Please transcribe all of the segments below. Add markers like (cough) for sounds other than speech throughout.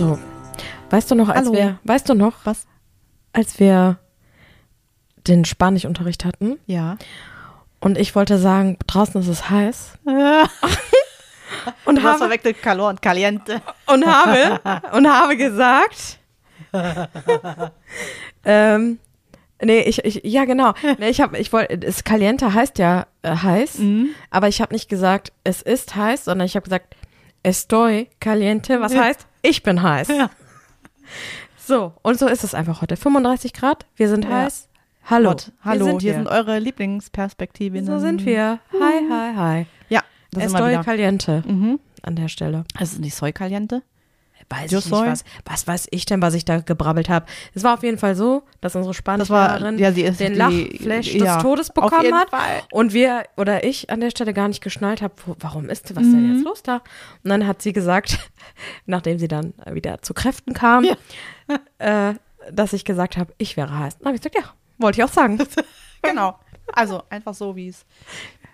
So, weißt du noch, als Hallo. wir, weißt du noch, Was? als wir den Spanischunterricht hatten Ja. und ich wollte sagen, draußen ist es heiß (laughs) und Du hast habe, verwechselt Calor und Caliente. und habe und habe gesagt, (laughs) ähm, nee, ich, ich, ja genau, nee, ich habe, ich wollte, es Caliente heißt ja äh, heiß, Mhm. aber ich habe nicht gesagt, es ist heiß, sondern ich habe gesagt, estoy caliente, was Ja. heißt, ich bin heiß. Ja. So, und so ist es einfach heute. 35 Grad, wir sind Ja. heiß. Hallo. Gott, hallo, wir sind hier sind eure Lieblingsperspektivinnen. so sind wir. Hi, hi, hi. Ja, das Estoy wieder. caliente Mhm. an der Stelle. Es ist nicht Soy Caliente. Weiß Yo ich nicht, was, was weiß ich denn, was ich da gebrabbelt habe. Es war auf jeden Fall so, dass unsere Spanischlehrerin ja, den die- Lachflash ja, des Todes bekommen hat Fall. und wir oder ich an der Stelle gar nicht geschnallt habe, warum ist was denn Mhm. jetzt los da? Und dann hat sie gesagt, (laughs) nachdem sie dann wieder zu Kräften kam, (laughs) äh, dass ich gesagt habe, ich wäre heiß. Dann habe ich gesagt, ja, wollte ich auch sagen. (laughs) Genau. Also einfach so, wie es.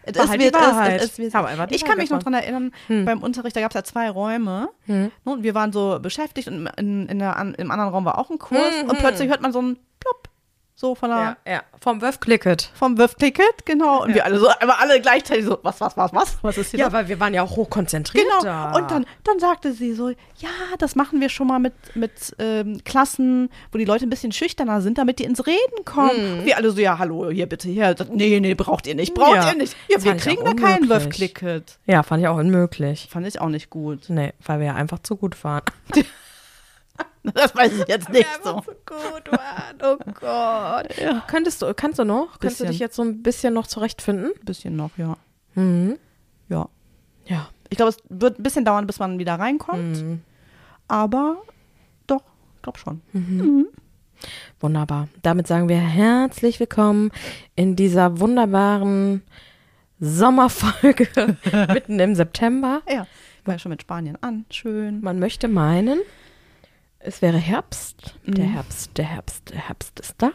Es War halt die wird- Wahrheit. es- es wird- einfach die Ich kann mich noch dran erinnern, beim Unterricht, da gab es ja zwei Räume. Hm. Ne, Und wir waren so beschäftigt und in, in der, im anderen Raum war auch ein Kurs. Mhm. Und plötzlich hört man so ein Plopp. So von der, Ja, ja. Vom Wöf Clicket. vom Wurf-Ticket, genau. Und wir alle so, aber alle gleichzeitig so, was, was, was, was? Was ist hier Ja, los? weil wir waren ja auch hochkonzentriert Genau. da. Und dann, dann sagte sie so, ja, das machen wir schon mal mit, mit ähm, Klassen, wo die Leute ein bisschen schüchterner sind, damit die ins Reden kommen. Wir alle so, ja, hallo, hier bitte, hier. Das, nee, nee, braucht ihr nicht, braucht Ja. ihr nicht. Ja, Das wir kriegen da keinen. Wurf-Ticket. Ja, fand ich auch unmöglich. Fand ich auch nicht gut. Nee, weil wir ja einfach zu gut waren. (laughs) (laughs) Das weiß ich jetzt nicht so. gut waren. Oh Gott. Ja. Könntest du, kannst du noch? Kannst du dich jetzt so ein bisschen noch zurechtfinden? Bisschen noch, ja. Mhm. Ja. Ja. Ich glaube, es wird ein bisschen dauern, bis man wieder reinkommt. Mhm. Aber doch, glaub schon. Wunderbar. Damit sagen wir herzlich willkommen in dieser wunderbaren Sommerfolge (laughs) mitten im September. Ja. War ja schon mit Spanien an. Schön. Man möchte meinen, es wäre Herbst. Der Mhm. Herbst, der Herbst, der Herbst ist da.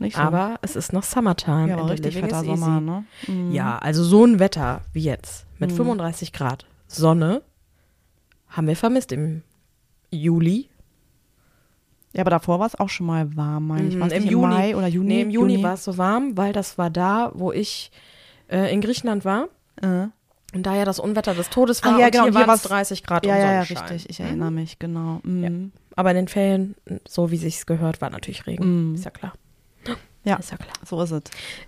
So. Aber es ist noch Summertime. ja, aber richtig fetter. Sommer, ne? Mhm. Ja, also so ein Wetter wie jetzt mit Mhm. 35 Grad Sonne haben wir vermisst im Juli. Ja, aber davor war es auch schon mal warm, meine ich. Mhm, im Juni. Mai oder Juni? Nee, im Juni, war es so warm, weil das war da, wo ich äh, in Griechenland war. Äh. Und da ja das Unwetter des Todes war Ach ja, und genau, hier hier waren es war's- 30 Grad Ja, und ja, ja, Sonnenschein. richtig. Ich erinnere mich, genau. Mhm. Aber in den Ferien, so wie sich's gehört, war natürlich Regen. Mhm. Ist ja klar. Ja. Ist ja klar. So ist es.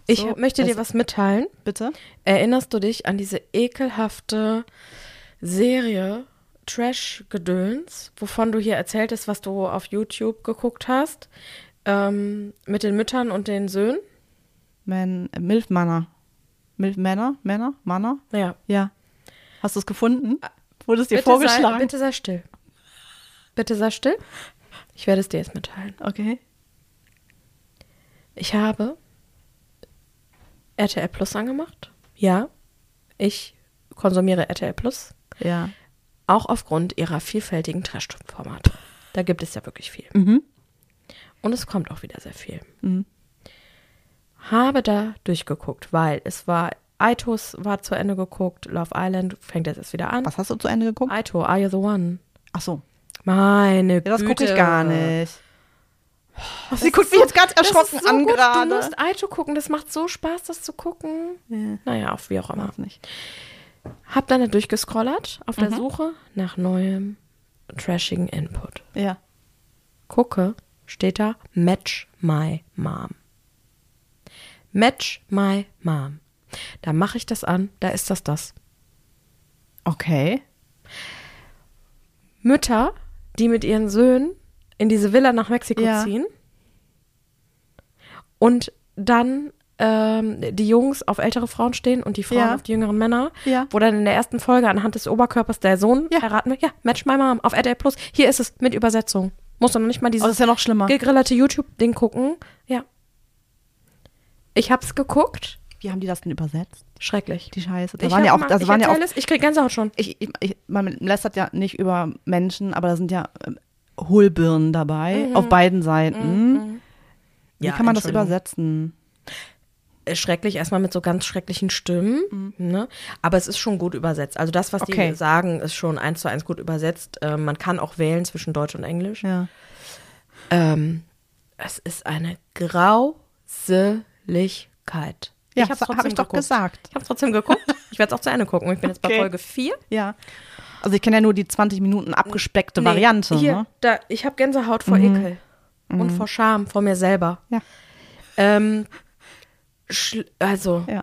Ich So möchte dir was mitteilen. Bitte? Erinnerst du dich an diese ekelhafte Serie Trash-Gedöns, wovon du hier erzähltest, was du auf YouTube geguckt hast, ähm, mit den Müttern und den Söhnen? Man, äh, Milfmänner. Milfmänner? Männer? Manner? Ja. Ja. Hast du es gefunden? Wurde es dir Bitte sei, vorgeschlagen? bitte sei still. Bitte sei still. Ich werde es dir jetzt mitteilen. Okay. Ich habe RTL Plus angemacht. Ja, ich konsumiere RTL Plus. Ja. Auch aufgrund ihrer vielfältigen Trash-Formate. Da gibt es ja wirklich viel. Mhm. Und es kommt auch wieder sehr viel. Mhm. Habe da durchgeguckt, weil es war, Aitos war zu Ende geguckt, Love Island fängt jetzt erst wieder an. Was hast du zu Ende geguckt? Aito, Are You the One? Ach so. Meine Ja, das gucke ich gar nicht. Sie guckt mich jetzt ganz erschrocken so an gut. gerade. Du musst Aito gucken, das macht so Spaß, das zu gucken. Ja, Naja, auf wie auch immer. nicht. Hab dann da durchgescrollert auf Mhm. der Suche nach neuem trashigen Input. Ja. Gucke, steht da Match My Mom. Match My Mom. Da mache ich das an, da ist das das. Okay. Mütter, die mit ihren Söhnen in diese Villa nach Mexiko Ja. ziehen und dann ähm, die Jungs auf ältere Frauen stehen und die Frauen Ja. auf die jüngeren Männer, Ja. wo dann in der ersten Folge anhand des Oberkörpers der Sohn Ja. heiraten will. Ja, Match My Mom auf RTL Plus. Hier ist es mit Übersetzung. Musst du noch nicht mal dieses ist ja noch schlimmer. gegrillerte YouTube-Ding gucken. Ja. Ich hab's geguckt. Wie haben die das denn übersetzt? Schrecklich. Die Scheiße. Da Ich waren ja auch, das ich waren ja auch es, ich krieg Gänsehaut schon. ich, ich, ich, man lästert ja nicht über Menschen, aber da sind ja ähm, Hohlbirnen dabei, Mhm. auf beiden Seiten. Wie Ja, kann man das übersetzen? äh, schrecklich, erstmal mit so ganz schrecklichen Stimmen, ne? aber es ist schon gut übersetzt. Also das, was Okay. die sagen, ist schon eins zu eins gut übersetzt. Ähm, man kann auch wählen zwischen Deutsch und Englisch. Ja. Ähm, es ist eine Grauseligkeit. Ja, hab's sa- hab ich doch geguckt. gesagt. Ich habe trotzdem geguckt. Ich werde es auch zu Ende gucken. Ich bin jetzt bei Okay. Folge 4. Ja. Also ich kenne ja nur die 20 Minuten abgespeckte Variante. Hier, Ne? da, ich habe Gänsehaut vor Ekel und vor Scham, vor mir selber. Ja. Ähm, also, Ja.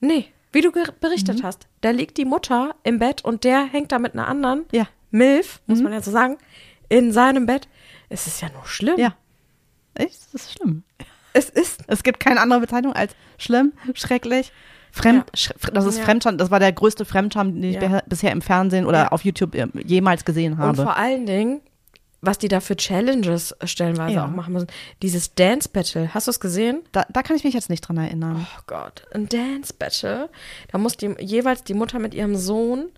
nee, wie du berichtet hast, da liegt die Mutter im Bett und der hängt da mit einer anderen Ja. Milf, muss man ja so sagen, in seinem Bett. Es ist ja nur schlimm. Ja. Echt? Das ist schlimm. Es ist Es gibt keine andere Bezeichnung als schlimm, schrecklich, fremd. sch- Das ist Ja. Fremdscham. Das war der größte Fremdscham, den ich Ja. bisher im Fernsehen oder Ja. auf YouTube äh, jemals gesehen Und habe. vor allen Dingen, was die da für Challenges stellenweise Ja. auch machen müssen. Dieses Dance Battle, hast du es gesehen? Da, da kann ich mich jetzt nicht dran erinnern. Oh Gott, ein Dance Battle. Da muss die, jeweils die Mutter mit ihrem Sohn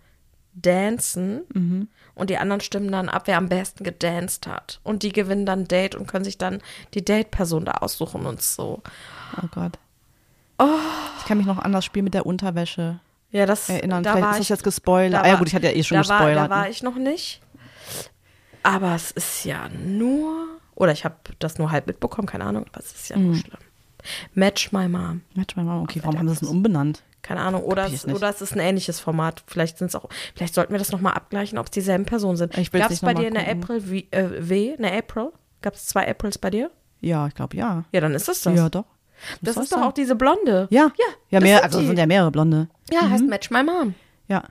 dancen Mhm. und die anderen stimmen dann ab, wer am besten gedanced hat. Und die gewinnen dann Date und können sich dann die Date-Person da aussuchen und so. Oh Gott. Ich kann mich noch an das Spiel mit der Unterwäsche Ja, das erinnern. da Vielleicht war ist das ich, jetzt gespoilert. da Ah, ja war- gut, ich hatte ja eh schon da war, gespoilert. da war ne? ich noch nicht. Aber es ist ja nur, oder ich habe das nur halb mitbekommen, keine Ahnung, aber es ist ja Mhm. nur schlimm. Match My Mom. Match my Mom. Okay, warum haben sie es denn umbenannt? Keine Ahnung. Oder, es, oder es ist ein ähnliches Format. Vielleicht sind es auch, vielleicht sollten wir das nochmal abgleichen, ob es dieselben Personen sind. Gab es bei dir eine. April w, äh, w, eine April? Gab es zwei Aprils bei dir? Ja, ich glaube ja. Ja, dann ist es das. Ja, doch. das soll ist doch sein. auch diese Blonde. Ja. Ja, Ja, das mehr, sind also es die. sind ja mehrere Blonde. Ja, heißt Match My Mom. Ja.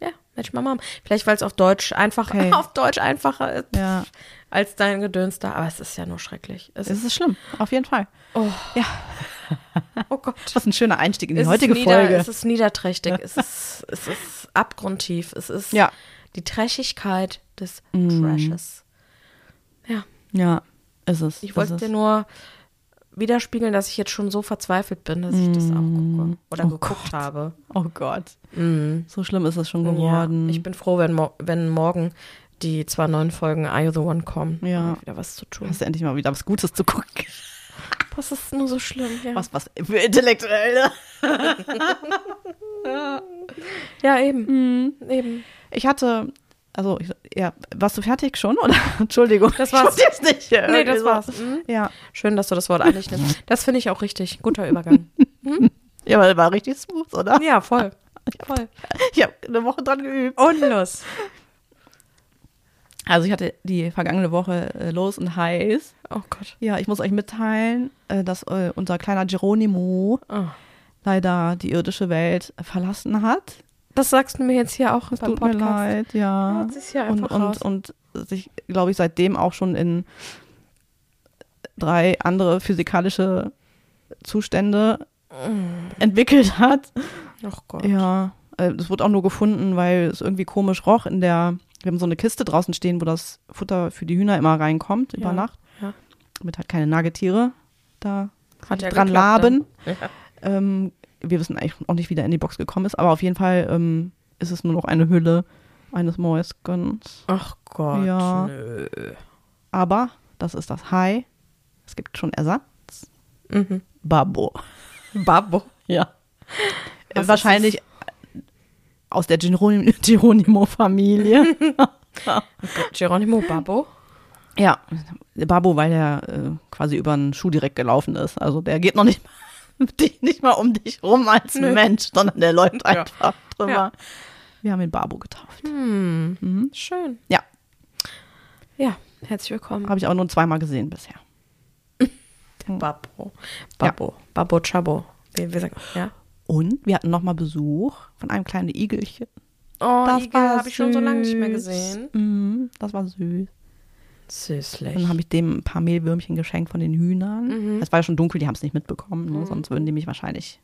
Ja, Match My Mom. Vielleicht, weil es auf Deutsch einfach, Okay. (laughs) auf Deutsch einfacher ist Ja. als dein Gedöns da. Aber es ist ja nur schrecklich. Es Es ist, ist schlimm, auf jeden Fall. oh. Ja. (laughs) Gott. Ist ein schöner Einstieg in die Es heutige nieder, Folge. Es ist niederträchtig. (laughs) es, ist, es ist abgrundtief. Es ist Ja. die Trächigkeit des Mm. Trashes. Ja, Ja, ist es. ich wollte dir nur widerspiegeln, dass ich jetzt schon so verzweifelt bin, dass ich das auch gucke oder Oh geguckt Gott. habe. Oh Gott. Mhm. So schlimm ist es schon Ja, geworden. ich bin froh, wenn, mo wenn morgen die zwei neuen Folgen Are You the One kommen. Ja. Wieder was zu tun. Hast du endlich mal wieder was Gutes zu gucken. Was ist nur so schlimm? Ja, Was, was für Intellektuelle. (laughs) ja eben. Mhm. eben. Ich hatte, also, ich, ja, warst du fertig schon? Oder? (laughs) Entschuldigung. Das war's. Ich wusste jetzt nicht. Nee, das so. war's. Mhm. Ja. Schön, dass du das Wort eigentlich nimmst. (laughs) Das finde ich auch richtig. Guter Übergang. Ja, aber war richtig smooth, oder? Ja, voll. Voll. Ich habe eine Woche dran geübt. Und los. Also ich hatte die vergangene Woche äh, los und heiß. Oh Gott. Ja, ich muss euch mitteilen, äh, dass äh, unser kleiner Geronimo Oh. leider die irdische Welt verlassen hat. Das sagst du mir jetzt hier auch beim Tut mir Podcast. leid, ja. Ja, ist ja und, einfach raus. und, und sich, glaube ich, seitdem auch schon in drei andere physikalische Zustände entwickelt hat. Oh Gott. Ja, äh, das wurde auch nur gefunden, weil es irgendwie komisch roch in der, wir haben so eine Kiste draußen stehen, wo das Futter für die Hühner immer reinkommt über Ja, Nacht, ja. damit halt keine Nagetiere da Hat ja dran geklappt, laben. Ähm, wir wissen eigentlich auch nicht, wie der in die Box gekommen ist, aber auf jeden Fall ähm, ist es nur noch eine Hülle eines Mäuskens. Ach Gott. Ja. Nö. Aber das ist das Hai. Es gibt schon Ersatz. Mhm. Babbo. Babbo. Ja. Was Wahrscheinlich aus der Geronim- (laughs) Geronimo-Familie. (laughs) Geronimo Babbo. ja, Babbo, weil der äh, quasi über einen Schuh direkt gelaufen ist. Also der geht noch nicht, (laughs) nicht mal um dich rum als Nö. Mensch, sondern der läuft Ja. einfach drüber. Ja. Wir haben ihn Babbo getauft. Hm. Mhm. Schön. Ja, Ja, herzlich willkommen. habe ich auch nur zweimal gesehen bisher. Babbo. Babbo. Babbo Chabo. Wie sagt man? Ja. Und wir hatten nochmal Besuch von einem kleinen Igelchen. Oh, Das Igel habe ich schon so lange nicht mehr gesehen. Mhm, das war süß. Süßlich. Dann habe ich dem ein paar Mehlwürmchen geschenkt von den Hühnern. Mhm. Es war ja schon dunkel, die haben es nicht mitbekommen, ne? sonst würden die mich wahrscheinlich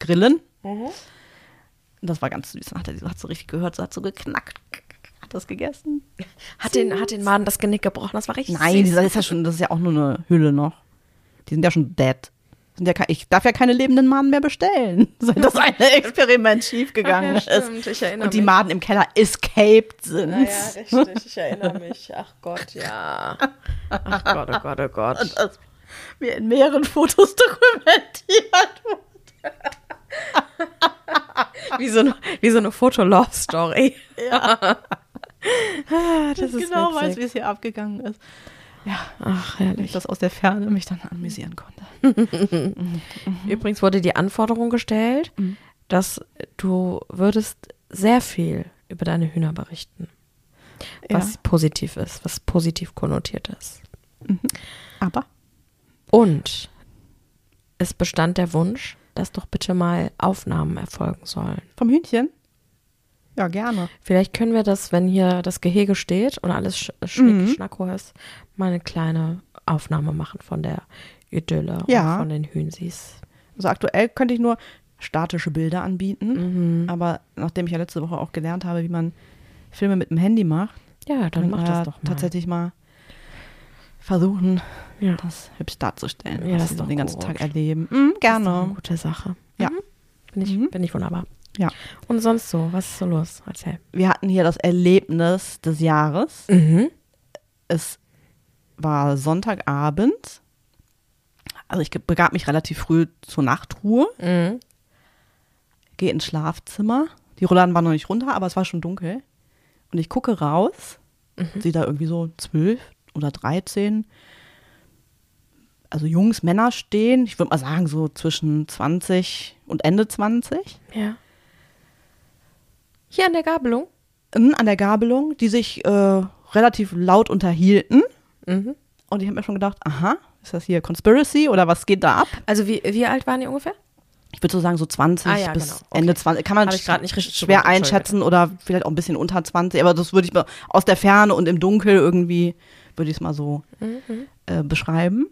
grillen. Mhm. Das war ganz süß. Dann hat er hat so richtig gehört, so hat so geknackt. Hat das gegessen? Hat den, hat den Maden das Genick gebrochen. Das war richtig Nein, süß. das ist ja schon, das ist ja auch nur eine Hülle noch. Die sind ja schon dead. Ja ich darf ja keine lebenden Maden mehr bestellen, (laughs) seit das eine (laughs) Experiment schiefgegangen Ach ja, ist. stimmt, erinnere Und die mich. Maden im Keller escaped sind. Ja, ja, richtig. Ich erinnere mich. Ach Gott, ja. Ach Gott, oh Gott, oh Gott. das mir in mehreren Fotos (laughs) dokumentiert wie, so eine, wie so eine Foto-Love-Story. Ja. ah, das ich ist genau witzig. weiß, wie es hier abgegangen ist. Ja, ach herrlich. Ich das aus der Ferne mich dann amüsieren konnte. (laughs) Übrigens wurde die Anforderung gestellt, mhm. dass du würdest sehr viel über deine Hühner berichten. Was ja. positiv ist, was positiv konnotiert ist. Mhm. Aber? Und es bestand der Wunsch, dass doch bitte mal Aufnahmen erfolgen sollen. Vom Hühnchen? Ja, gerne. Vielleicht können wir das, wenn hier das Gehege steht und alles sch schnick, mhm. schnacko ist, mal eine kleine Aufnahme machen von der Idylle ja. und von den Hühnsis. Also aktuell könnte ich nur statische Bilder anbieten, mhm. aber nachdem ich ja letzte Woche auch gelernt habe, wie man Filme mit dem Handy macht, ja, dann mach das doch mal. Tatsächlich mal versuchen, ja. das hübsch darzustellen, ja, was das wir den ganzen. Tag erleben. Mhm, gerne. Das ist eine gute Sache. Ja. Mhm. Finde ich, mhm. find ich wunderbar. Ja. Und sonst so, was ist so los? Erzähl. Wir hatten hier das Erlebnis des Jahres. Mhm. Es war Sonntagabend. Also ich begab mich relativ früh zur Nachtruhe. Mhm. Gehe ins Schlafzimmer. Die Rollladen waren noch nicht runter, aber es war schon dunkel. Und ich gucke raus, mhm. sehe da irgendwie so zwölf oder dreizehn, also Jungs, Männer stehen. Ich würde mal sagen, so zwischen 20 und Ende 20. Ja. Hier an der Gabelung? Mhm, an der Gabelung, die sich äh, relativ laut unterhielten. Mhm. Und ich habe mir schon gedacht, aha, ist das hier Conspiracy oder was geht da ab? Also wie, wie alt waren die ungefähr? ich würde so sagen, so 20 ah, ja, bis genau. okay. Ende 20. Kann man sch schwer einschätzen oder vielleicht auch ein bisschen unter 20, aber das würde ich mal aus der Ferne und im Dunkel irgendwie, würde ich es mal so mhm. äh, beschreiben.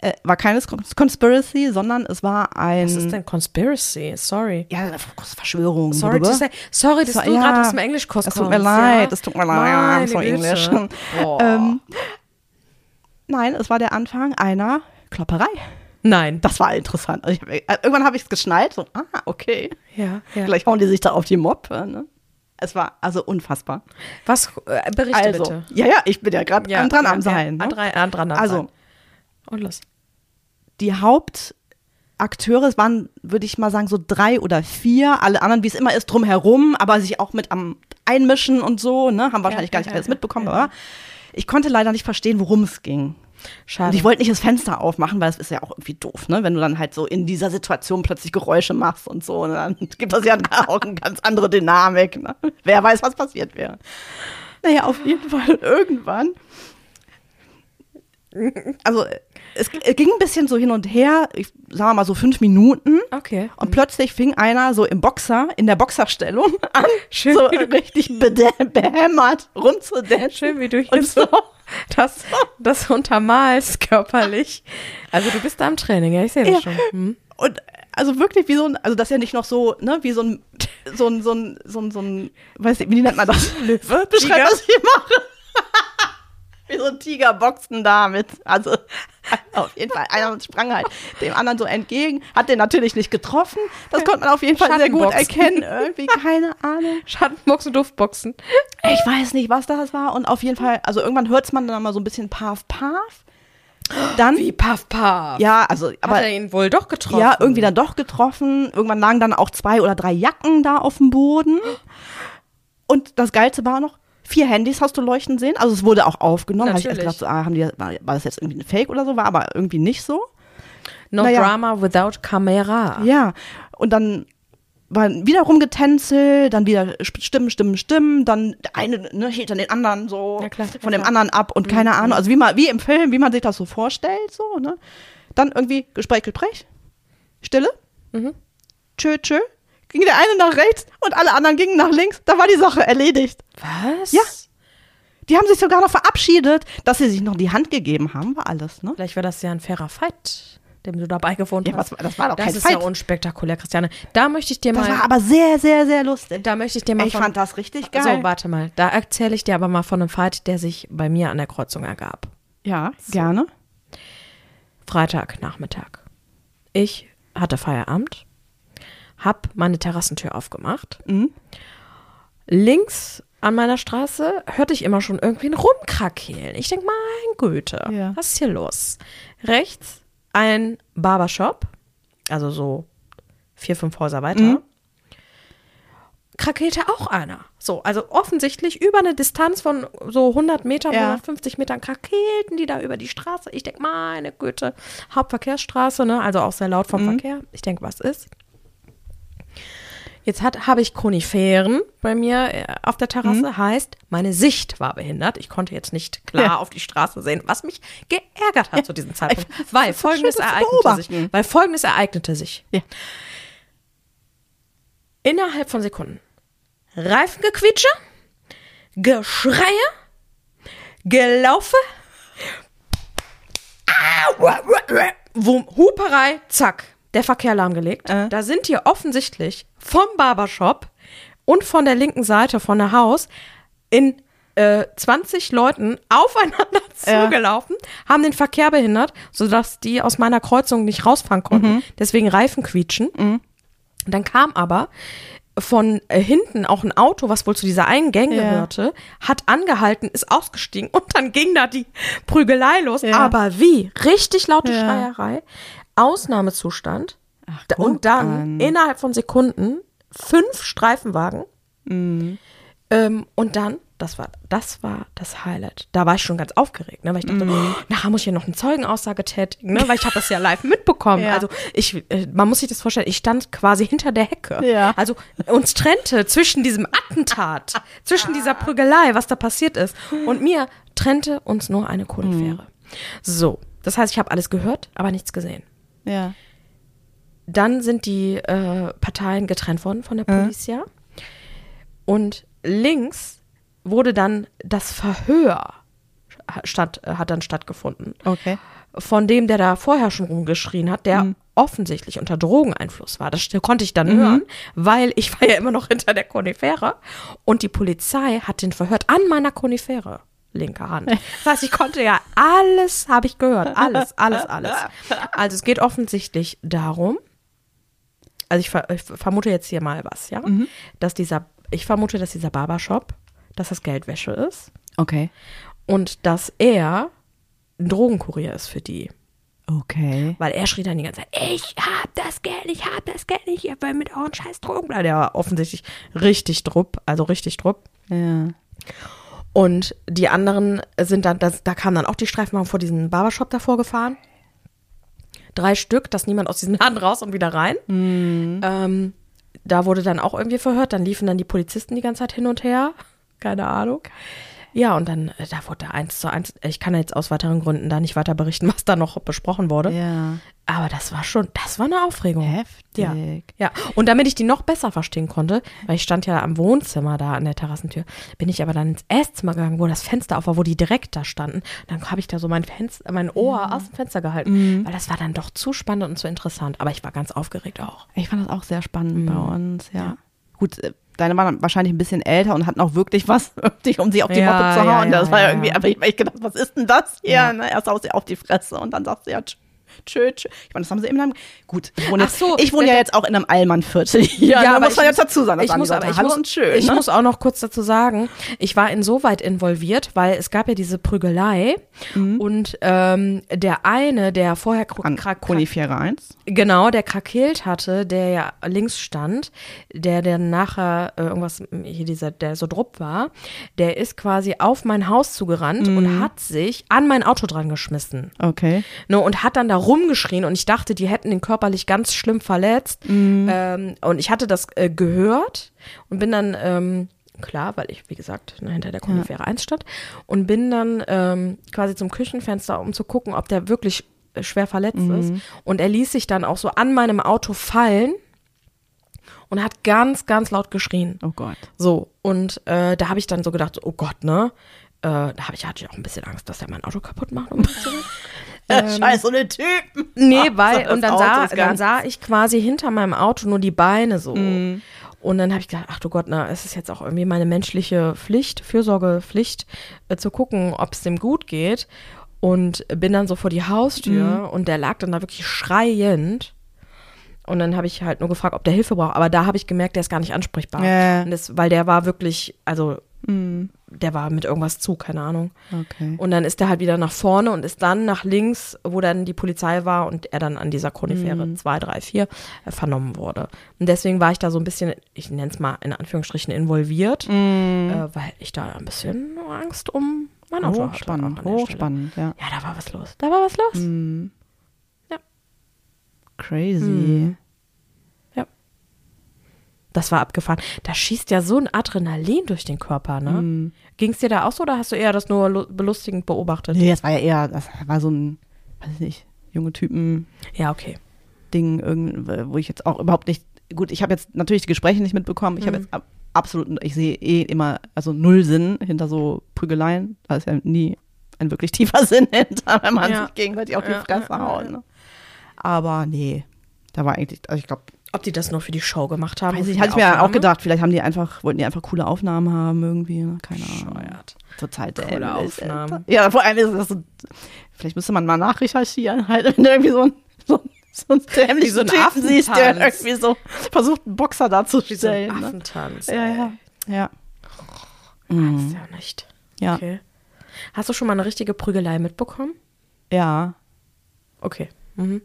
Äh, war keine Conspiracy, sondern es war ein. Was ist denn Conspiracy? Sorry. Ja, Verschwörung. Sorry, to say, sorry dass so, du ja, gerade aus dem Englischkurs kommst. Es tut mir leid, es tut mir leid, I'm so Englisch. ähm, nein, es war der Anfang einer Klopperei. Nein. Das war interessant. Also ich, äh, irgendwann habe ich es geschnallt, so, ah, okay. Ja, ja. Vielleicht hauen die sich da auf die Mob. Ne? Es war also unfassbar. Was, äh, berichte also, bitte. Ja, ja, ich bin ja gerade ja, dran ja, am Sein. Ja, ne? dran, dran am also, sein. Und los. Die Hauptakteure, es waren, würde ich mal sagen, so drei oder vier. Alle anderen, wie es immer ist, drumherum, aber sich auch mit am Einmischen und so, ne, haben wahrscheinlich gar nicht alles mitbekommen, aber ich konnte leider nicht verstehen, worum es ging. Schade. Und ich wollte nicht das Fenster aufmachen, weil es ist ja auch irgendwie doof, ne? Wenn du dann halt so in dieser Situation plötzlich Geräusche machst und so, und dann (laughs) gibt das ja auch eine ganz andere Dynamik. Ne? Wer weiß, was passiert wäre. Naja, auf jeden Fall irgendwann. Also es, es, ging ein bisschen so hin und her, ich sag mal so fünf Minuten. Okay. Und plötzlich fing einer so im Boxer, in der Boxerstellung (laughs) an, Schön, so richtig behämmert rumzudancen. Schön, wie du hier so das, das untermalst körperlich. Also du bist da im Training, ja, ich sehe das ja. schon. Hm. Und also wirklich wie so ein, also das ist ja nicht noch so, ne, wie so ein, so ein, so ein, so ein, so ein weiß nicht, wie nennt man das? Löwe? Beschreib, was ich mache. Wie so ein Tiger boxen damit. Also (laughs) auf jeden Fall. Einer sprang halt dem anderen so entgegen, hat den natürlich nicht getroffen. Das konnte man auf jeden Fall sehr gut erkennen. Irgendwie, keine Ahnung. Schattenboxen, Duftboxen. Ich weiß nicht, was das war. Und auf jeden Fall, also irgendwann hört man dann mal so ein bisschen Paf, Paf. Dann, Wie Paf, Paf. Ja, also, aber. Hat er ihn wohl doch getroffen? Ja, irgendwie dann doch getroffen. Irgendwann lagen dann auch zwei oder drei Jacken da auf dem Boden. Und das Geilste war noch, Vier Handys hast du leuchten sehen. Also es wurde auch aufgenommen. Habe ich erst gedacht, so, ah, haben die, war, das jetzt irgendwie ein Fake oder so? War aber irgendwie nicht so. No naja. drama without camera. Ja. Und dann war wieder rumgetänzelt, dann wieder Stimmen, Stimmen, Stimmen, dann der eine ne, hielt dann den anderen so ja, klar, von dem anderen ab und mhm. keine Ahnung. Also wie man, wie im Film, wie man sich das so vorstellt, so, ne? Dann irgendwie Gespräch, Gespräch, Stille, mhm. tschö, tschö, ging der eine nach rechts und alle anderen gingen nach links. Da war die Sache erledigt. Was? Ja. Die haben sich sogar noch verabschiedet, dass sie sich noch die Hand gegeben haben, war alles, ne? Vielleicht war das ja ein fairer Fight, dem du dabei gewohnt ja, hast. Was, das war doch das kein ist Fight. ja unspektakulär, Christiane. Da möchte ich dir mal. Das war aber sehr, sehr, sehr lustig. Da möchte ich dir mal. Ich von, fand das richtig geil. So, warte mal. Da erzähle ich dir aber mal von einem Fight, der sich bei mir an der Kreuzung ergab. Ja, so. gerne. Freitagnachmittag. Ich hatte Feierabend hab meine Terrassentür aufgemacht. Mhm. Links an meiner Straße hörte ich immer schon irgendwie ein Rumkrakehlen. Ich denke, mein Güte, ja. was ist hier los? Rechts ein Barbershop Also so vier, fünf Häuser weiter. Mhm. Krakeelte auch einer. So, also offensichtlich über eine Distanz von so 100 Metern, Ja. 150 Metern krakeelten die da über die Straße. Ich denke, meine Güte, Hauptverkehrsstraße, ne? Also auch sehr laut vom Mhm. Verkehr. Ich denke, was ist? Jetzt habe ich Koniferen bei mir äh, auf der Terrasse. Heißt, meine Sicht war behindert. Ich konnte jetzt nicht klar Ja. auf die Straße sehen, was mich geärgert hat zu diesem Zeitpunkt. (laughs) Weil das ist folgendes schön, ereignete sich. Weil folgendes ereignete sich. Ja. Innerhalb von Sekunden. Reifengequietsche, Geschreie, Gelaufe, Huperei, zack, der Verkehr lahmgelegt. Äh. Da sind hier offensichtlich vom Barbershop und von der linken Seite von der Haus in äh, 20 Leuten (laughs) aufeinander Ja. zugelaufen, haben den Verkehr behindert, sodass die aus meiner Kreuzung nicht rausfahren konnten. Deswegen Reifen quietschen. Dann kam aber von äh, hinten auch ein Auto, was wohl zu dieser einen Gang Ja. gehörte, hat angehalten, ist ausgestiegen (laughs) und dann ging da die Prügelei los. Ja. Aber wie? Richtig laute Ja. Schreierei, Ausnahmezustand Ach, und dann innerhalb von Sekunden fünf Streifenwagen Mhm. ähm, und dann, das war, das war das Highlight. Da war ich schon ganz aufgeregt, ne, weil ich dachte, Mhm. oh, nachher muss ich ja noch eine Zeugenaussage tätigen, ne, weil ich habe das ja live mitbekommen. (laughs) Ja. Also ich, äh, man muss sich das vorstellen, ich stand quasi hinter der Hecke. Ja. Also uns trennte zwischen diesem Attentat, (laughs) zwischen dieser Prügelei, was da passiert ist, und mir trennte uns nur eine Konifere. So, das heißt, ich habe alles gehört, aber nichts gesehen. Ja. Dann sind die äh, Parteien getrennt worden von der Polizei. Und links wurde dann das Verhör statt, äh, hat dann stattgefunden. Okay. Von dem, der da vorher schon rumgeschrien hat, der offensichtlich unter Drogeneinfluss war. Das konnte ich dann hören, weil ich war ja immer noch (laughs) hinter der Konifere. Und die Polizei hat den verhört an meiner Konifere. Linke Hand. Das heißt, ich konnte ja alles, habe ich gehört. Alles, alles, alles. Also es geht offensichtlich darum, also ich, ver ich vermute jetzt hier mal was, ja, dass dieser, ich vermute, dass dieser Barbershop, dass das Geldwäsche ist Okay. und dass er ein Drogenkurier ist für die. Okay. Weil er schrie dann die ganze Zeit, ich hab das Geld, ich hab das Geld ihr wollt mit euren scheiß Drogen. bleiben." Der war offensichtlich richtig drupp, also richtig drupp. Ja. Und die anderen sind dann, das, da kamen dann auch die Streifenwagen vor diesen Barbershop davor gefahren. Drei Stück, dass niemand aus diesem Laden raus und wieder rein. Ähm, da wurde dann auch irgendwie verhört. Dann liefen dann die Polizisten die ganze Zeit hin und her. Keine Ahnung. Ja, und dann, äh, da wurde eins zu eins, ich kann jetzt aus weiteren Gründen da nicht weiter berichten, (laughs) was da noch besprochen wurde. Ja. Aber das war schon, das war eine Aufregung. Heftig. Ja. ja. Und damit ich die noch besser verstehen konnte, weil ich stand ja am Wohnzimmer da an der Terrassentür, bin ich aber dann ins Esszimmer gegangen, wo das Fenster auf war, wo die direkt da standen. Dann habe ich da so mein, Fenster, mein Ohr aus dem Fenster gehalten, weil das war dann doch zu spannend und zu interessant. Aber ich war ganz aufgeregt auch. Ich fand das auch sehr spannend bei uns, ja. Gut, äh, deine waren wahrscheinlich ein bisschen älter und hatten auch wirklich was, (laughs) wirklich, um sie auf die Ja, Moppe zu ja, hauen. ja, das war ja ja. irgendwie, aber ich, ich gedacht, was ist denn das hier? Ja. Ne? Erst haut sie auf die Fresse und dann sagt sie ja, tsch, tschö, tschö. Ich meine, das haben sie dann, gut, ich wohne, so, ich wohne ja jetzt auch in einem Allmannviertel hier. Ja, aber muss man ich jetzt dazu sagen. ich muss, aber ich, muss, und schön. ich ne? muss auch noch kurz dazu sagen, ich war insoweit involviert, weil es gab ja diese Prügelei und ähm, der eine, der vorher Konifere 1. Genau, der krakeelt hatte, der ja links stand, der dann nachher äh, irgendwas, hier dieser, der so drupp war, der ist quasi auf mein Haus zugerannt und hat sich an mein Auto dran geschmissen. Okay. Ne, und hat dann da rumgeschrien und ich dachte, die hätten ihn körperlich ganz schlimm verletzt. Ähm, und ich hatte das äh, gehört und bin dann, ähm, klar, weil ich, wie gesagt, ne, hinter der Konifere 1 stand und bin dann ähm, quasi zum Küchenfenster, um zu gucken, ob der wirklich äh, schwer verletzt ist. Und er ließ sich dann auch so an meinem Auto fallen und hat ganz, ganz laut geschrien. Oh Gott. So, und äh, da habe ich dann so gedacht, oh Gott, ne? Äh, da habe ich, hatte ich auch ein bisschen Angst, dass er mein Auto kaputt macht. Um (laughs) (laughs) Scheiße, so eine Typen. Nee, (laughs) weil, und dann sah, dann sah ich quasi hinter meinem Auto nur die Beine so. Mhm. Und dann habe ich gedacht, ach du Gott, na, es ist jetzt auch irgendwie meine menschliche Pflicht, Fürsorgepflicht, äh, zu gucken, ob es dem gut geht. Und bin dann so vor die Haustür Mhm. und der lag dann da wirklich schreiend. Und dann habe ich halt nur gefragt, ob der Hilfe braucht. Aber da habe ich gemerkt, der ist gar nicht ansprechbar. Und das, weil der war wirklich, also der war mit irgendwas zu, keine Ahnung. Okay. Und dann ist er halt wieder nach vorne und ist dann nach links, wo dann die Polizei war und er dann an dieser Konifere 2, 3, 4 vernommen wurde. Und deswegen war ich da so ein bisschen, ich nenne es mal in Anführungsstrichen, involviert, Mhm. äh, weil ich da ein bisschen Angst um mein Auto hatte. Hochspannend, hochspannend, ja. Ja, da war was los. Da war was los. Mhm. Ja. Crazy. Mhm. Das war abgefahren. Da schießt ja so ein Adrenalin durch den Körper, ne? Mhm. Ging es dir da auch so oder hast du eher das nur lu- belustigend beobachtet? Nee, das war ja eher, das war so ein, weiß ich nicht, junge Typen Ja, okay. Ding, wo ich jetzt auch überhaupt nicht, gut, ich habe jetzt natürlich die Gespräche nicht mitbekommen. Ich habe Mhm. jetzt ab, absolut, ich sehe eh immer, also null Sinn hinter so Prügeleien. Da ist ja nie ein wirklich (laughs) tiefer Sinn hinter, wenn man Ja. sich gegenseitig auf die Ja, Fresse ja, haut. Ne? Aber nee, da war eigentlich, also ich glaube, Ob die das nur für die Show gemacht haben? weiß ich, hatte ich mir auch gedacht, vielleicht haben die einfach, wollten die einfach coole Aufnahmen haben irgendwie, ne? keine Ahnung. Total Coole dämlich, Aufnahmen. Ja, vor allem ist das so, vielleicht müsste man mal nachrecherchieren, halt, wenn irgendwie so ein, so, so ein dämliches so ein Typen siehst, der irgendwie so versucht, einen Boxer Wie so ein darzustellen. ne? Affentanz. Ja, ja. Ja. Weiß Mhm. ja nicht. Ja. Okay. Hast du schon mal eine richtige Prügelei mitbekommen? Ja. Okay. Mhm.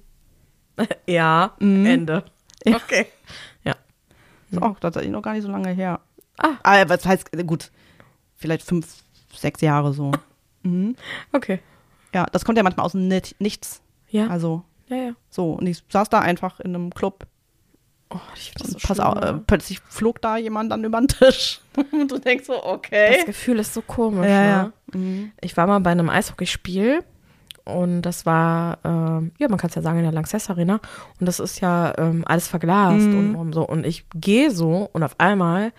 (laughs) ja, Mhm. Ende. Ja. Okay. Ja. Ist auch tatsächlich noch gar nicht so lange her. Ah, Ah, was heißt, gut, vielleicht fünf, sechs Jahre so. Mhm. okay. Ja, das kommt ja manchmal aus dem Nichts. Ja. Also, ja, ja. so. Und ich saß da einfach in einem Club Oh, ich das so pass schlimm, auf, äh, plötzlich flog da jemand dann über den Tisch. (laughs) und du denkst so, okay. Das Gefühl ist so komisch. ja, ne? ja. Mhm. Ich war mal bei einem Eishockeyspiel und das war, ähm, ja, man kann es ja sagen, in der Lanxess Arena. Und das ist ja ähm, alles verglast Mhm. und, und so. Und ich gehe so und auf einmal,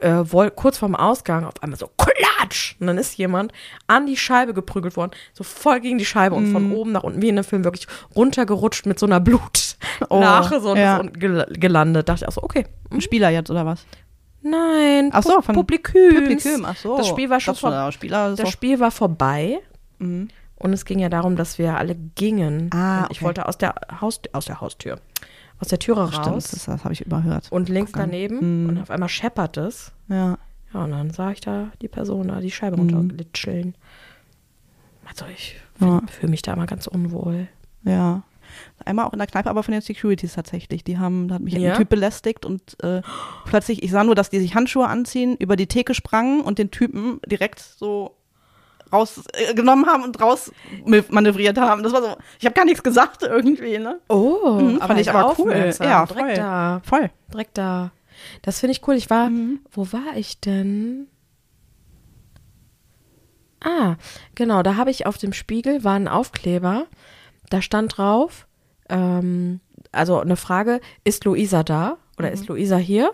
äh, woll, kurz vorm Ausgang, auf einmal so klatsch. Und dann ist jemand an die Scheibe geprügelt worden, so voll gegen die Scheibe und Mhm. von oben nach unten, wie in einem Film, wirklich runtergerutscht mit so einer Blut. Oh, so und ja. unten gel gelandet. Dachte ich auch so, okay. Ein Spieler jetzt oder was? Nein, Ach so, von. Publikum, ach so. Das Spiel war schon Das vor- Das Spiel war vorbei. Mhm. Und es ging ja darum, dass wir alle gingen. Ah, und ich okay. wollte aus der, Haus, aus der Haustür, aus der Türe Stimmt, raus. das, das habe ich überhört. und links Guck an. daneben. Mhm. Und auf einmal scheppert es. Ja. Ja, und dann sah ich da die Person da die Scheibe Mhm. runterglitscheln. Also ich Ja. fühle mich da immer ganz unwohl. Ja. Einmal auch in der Kneipe, aber von den Securities tatsächlich. Die haben, da hat mich Ja? ein Typ belästigt und äh, plötzlich, ich sah nur, dass die sich Handschuhe anziehen, über die Theke sprangen und den Typen direkt so rausgenommen haben und raus manövriert haben. Das war so, ich habe gar nichts gesagt irgendwie, ne? Oh, Mhm, fand ich aber cool. Ja, direkt voll. da. Voll. Direkt da. Das finde ich cool. Ich war, Mhm. wo war ich denn? Ah, genau, da habe ich auf dem Spiegel war ein Aufkleber. Da stand drauf, ähm, also eine Frage, ist Luisa da oder Mhm. ist Luisa hier?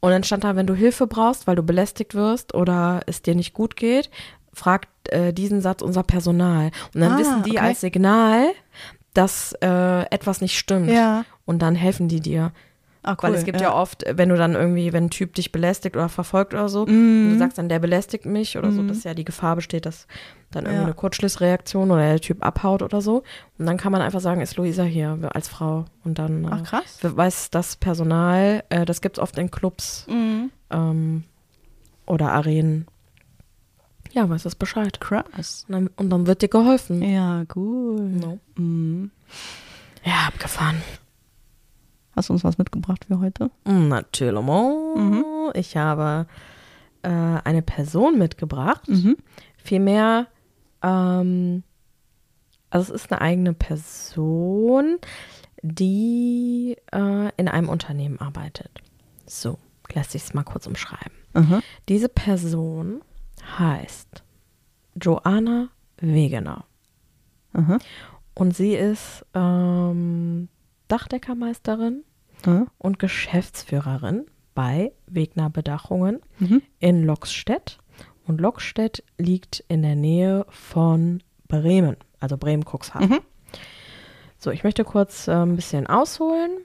Und dann stand da, wenn du Hilfe brauchst, weil du belästigt wirst oder es dir nicht gut geht, fragt äh, diesen Satz unser Personal. Und dann Ah, wissen die okay. als Signal, dass äh, etwas nicht stimmt. Ja. Und dann helfen die dir. Ah, cool. Weil es gibt ja. oft, wenn du dann irgendwie, wenn ein Typ dich belästigt oder verfolgt oder so, Mhm. und du sagst dann, der belästigt mich oder so, dass ja die Gefahr besteht, dass dann irgendwie Ja. eine Kurzschlussreaktion oder der Typ abhaut oder so. Und dann kann man einfach sagen, ist Luisa hier als Frau. Und dann Ach, äh, krass. weiß das Personal, äh, das gibt's oft in Clubs Mhm. ähm, oder Arenen. Ja, weiß das Bescheid. Krass. Und dann, und dann wird dir geholfen. Ja, cool. No. Mhm. Ja, abgefahren. Hast du uns was mitgebracht für heute? Natürlich. Mhm. Ich habe äh, eine Person mitgebracht. Mhm. Vielmehr, ähm, also es ist eine eigene Person, die äh, in einem Unternehmen arbeitet. So, lässt sich es mal kurz umschreiben. Aha. Diese Person heißt Joanna Wegener. Aha. Und sie ist ähm, Dachdeckermeisterin Aha. und Geschäftsführerin bei Wegner Bedachungen Mhm. in Loxstedt. Und Loxstedt liegt in der Nähe von Bremen, also Bremen-Cuxhaven. Mhm. So, ich möchte kurz äh, ein bisschen ausholen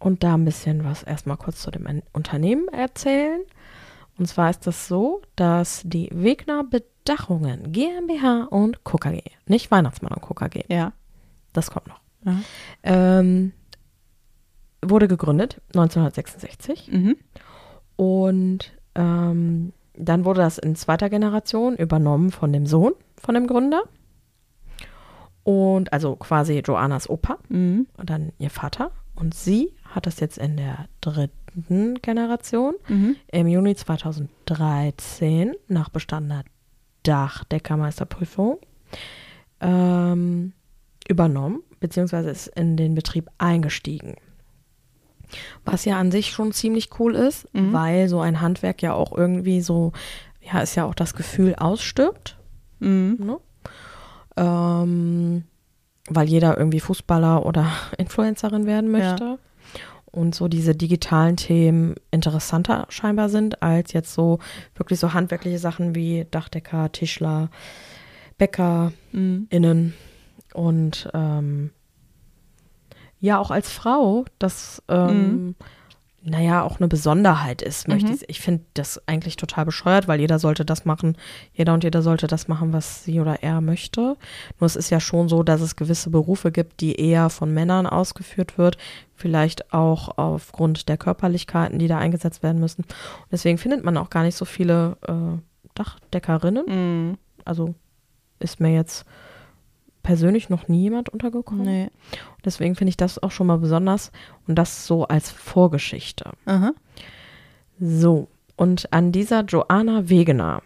und da ein bisschen was erstmal kurz zu dem Unternehmen erzählen. Und zwar ist das so, dass die Wegner Bedachungen GmbH und Co. KG, nicht Weihnachtsmann und Co. KG, Ja. das kommt noch, Ja. ähm, wurde gegründet 1966 Mhm. und ähm, dann wurde das in zweiter Generation übernommen von dem Sohn von dem Gründer. Und also quasi Joannas Opa Mhm. und dann ihr Vater. Und sie hat das jetzt in der dritten Generation Mhm. im Juni 2013 nach bestandener Dachdeckermeisterprüfung ähm, übernommen, beziehungsweise ist in den Betrieb eingestiegen. Was ja an sich schon ziemlich cool ist, Mhm. weil so ein Handwerk ja auch irgendwie so, ja, ist ja auch das Gefühl ausstirbt. Mhm. Ne? Ähm, weil jeder irgendwie Fußballer oder (laughs) Influencerin werden möchte. Und so diese digitalen Themen interessanter scheinbar sind, als jetzt so wirklich so handwerkliche Sachen wie Dachdecker, Tischler, Bäcker, Mhm. innen. Und ähm, ja, auch als Frau, das ähm, naja auch eine Besonderheit ist, möchte Mhm. ich. Ich finde das eigentlich total bescheuert, weil jeder sollte das machen, jeder und jeder sollte das machen, was sie oder er möchte. Nur es ist ja schon so, dass es gewisse Berufe gibt, die eher von Männern ausgeführt wird, vielleicht auch aufgrund der Körperlichkeiten, die da eingesetzt werden müssen. Und deswegen findet man auch gar nicht so viele äh, Dachdeckerinnen. Mhm. Also ist mir jetzt persönlich noch nie jemand untergekommen. Nee. Deswegen finde ich das auch schon mal besonders und das so als Vorgeschichte. Aha. So, und an dieser Joanna Wegener,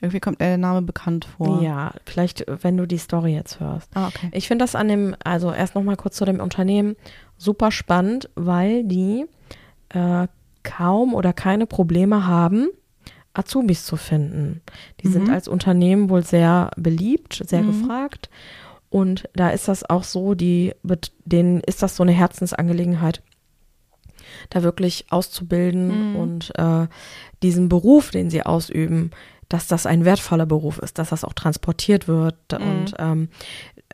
Irgendwie kommt der Name bekannt vor. ja, vielleicht, äh, wenn du die Story jetzt hörst. Ah, okay. Ich finde das an dem, also erst noch mal kurz zu dem Unternehmen, super spannend, weil die äh, kaum oder keine Probleme haben, Azubis zu finden. Die sind Mhm. als Unternehmen wohl sehr beliebt, sehr Mhm. gefragt. Und da ist das auch so, die, denen ist das so eine Herzensangelegenheit, da wirklich auszubilden Mhm. und äh, diesen Beruf, den sie ausüben, dass das ein wertvoller Beruf ist, dass das auch transportiert wird. Mhm. Und ähm,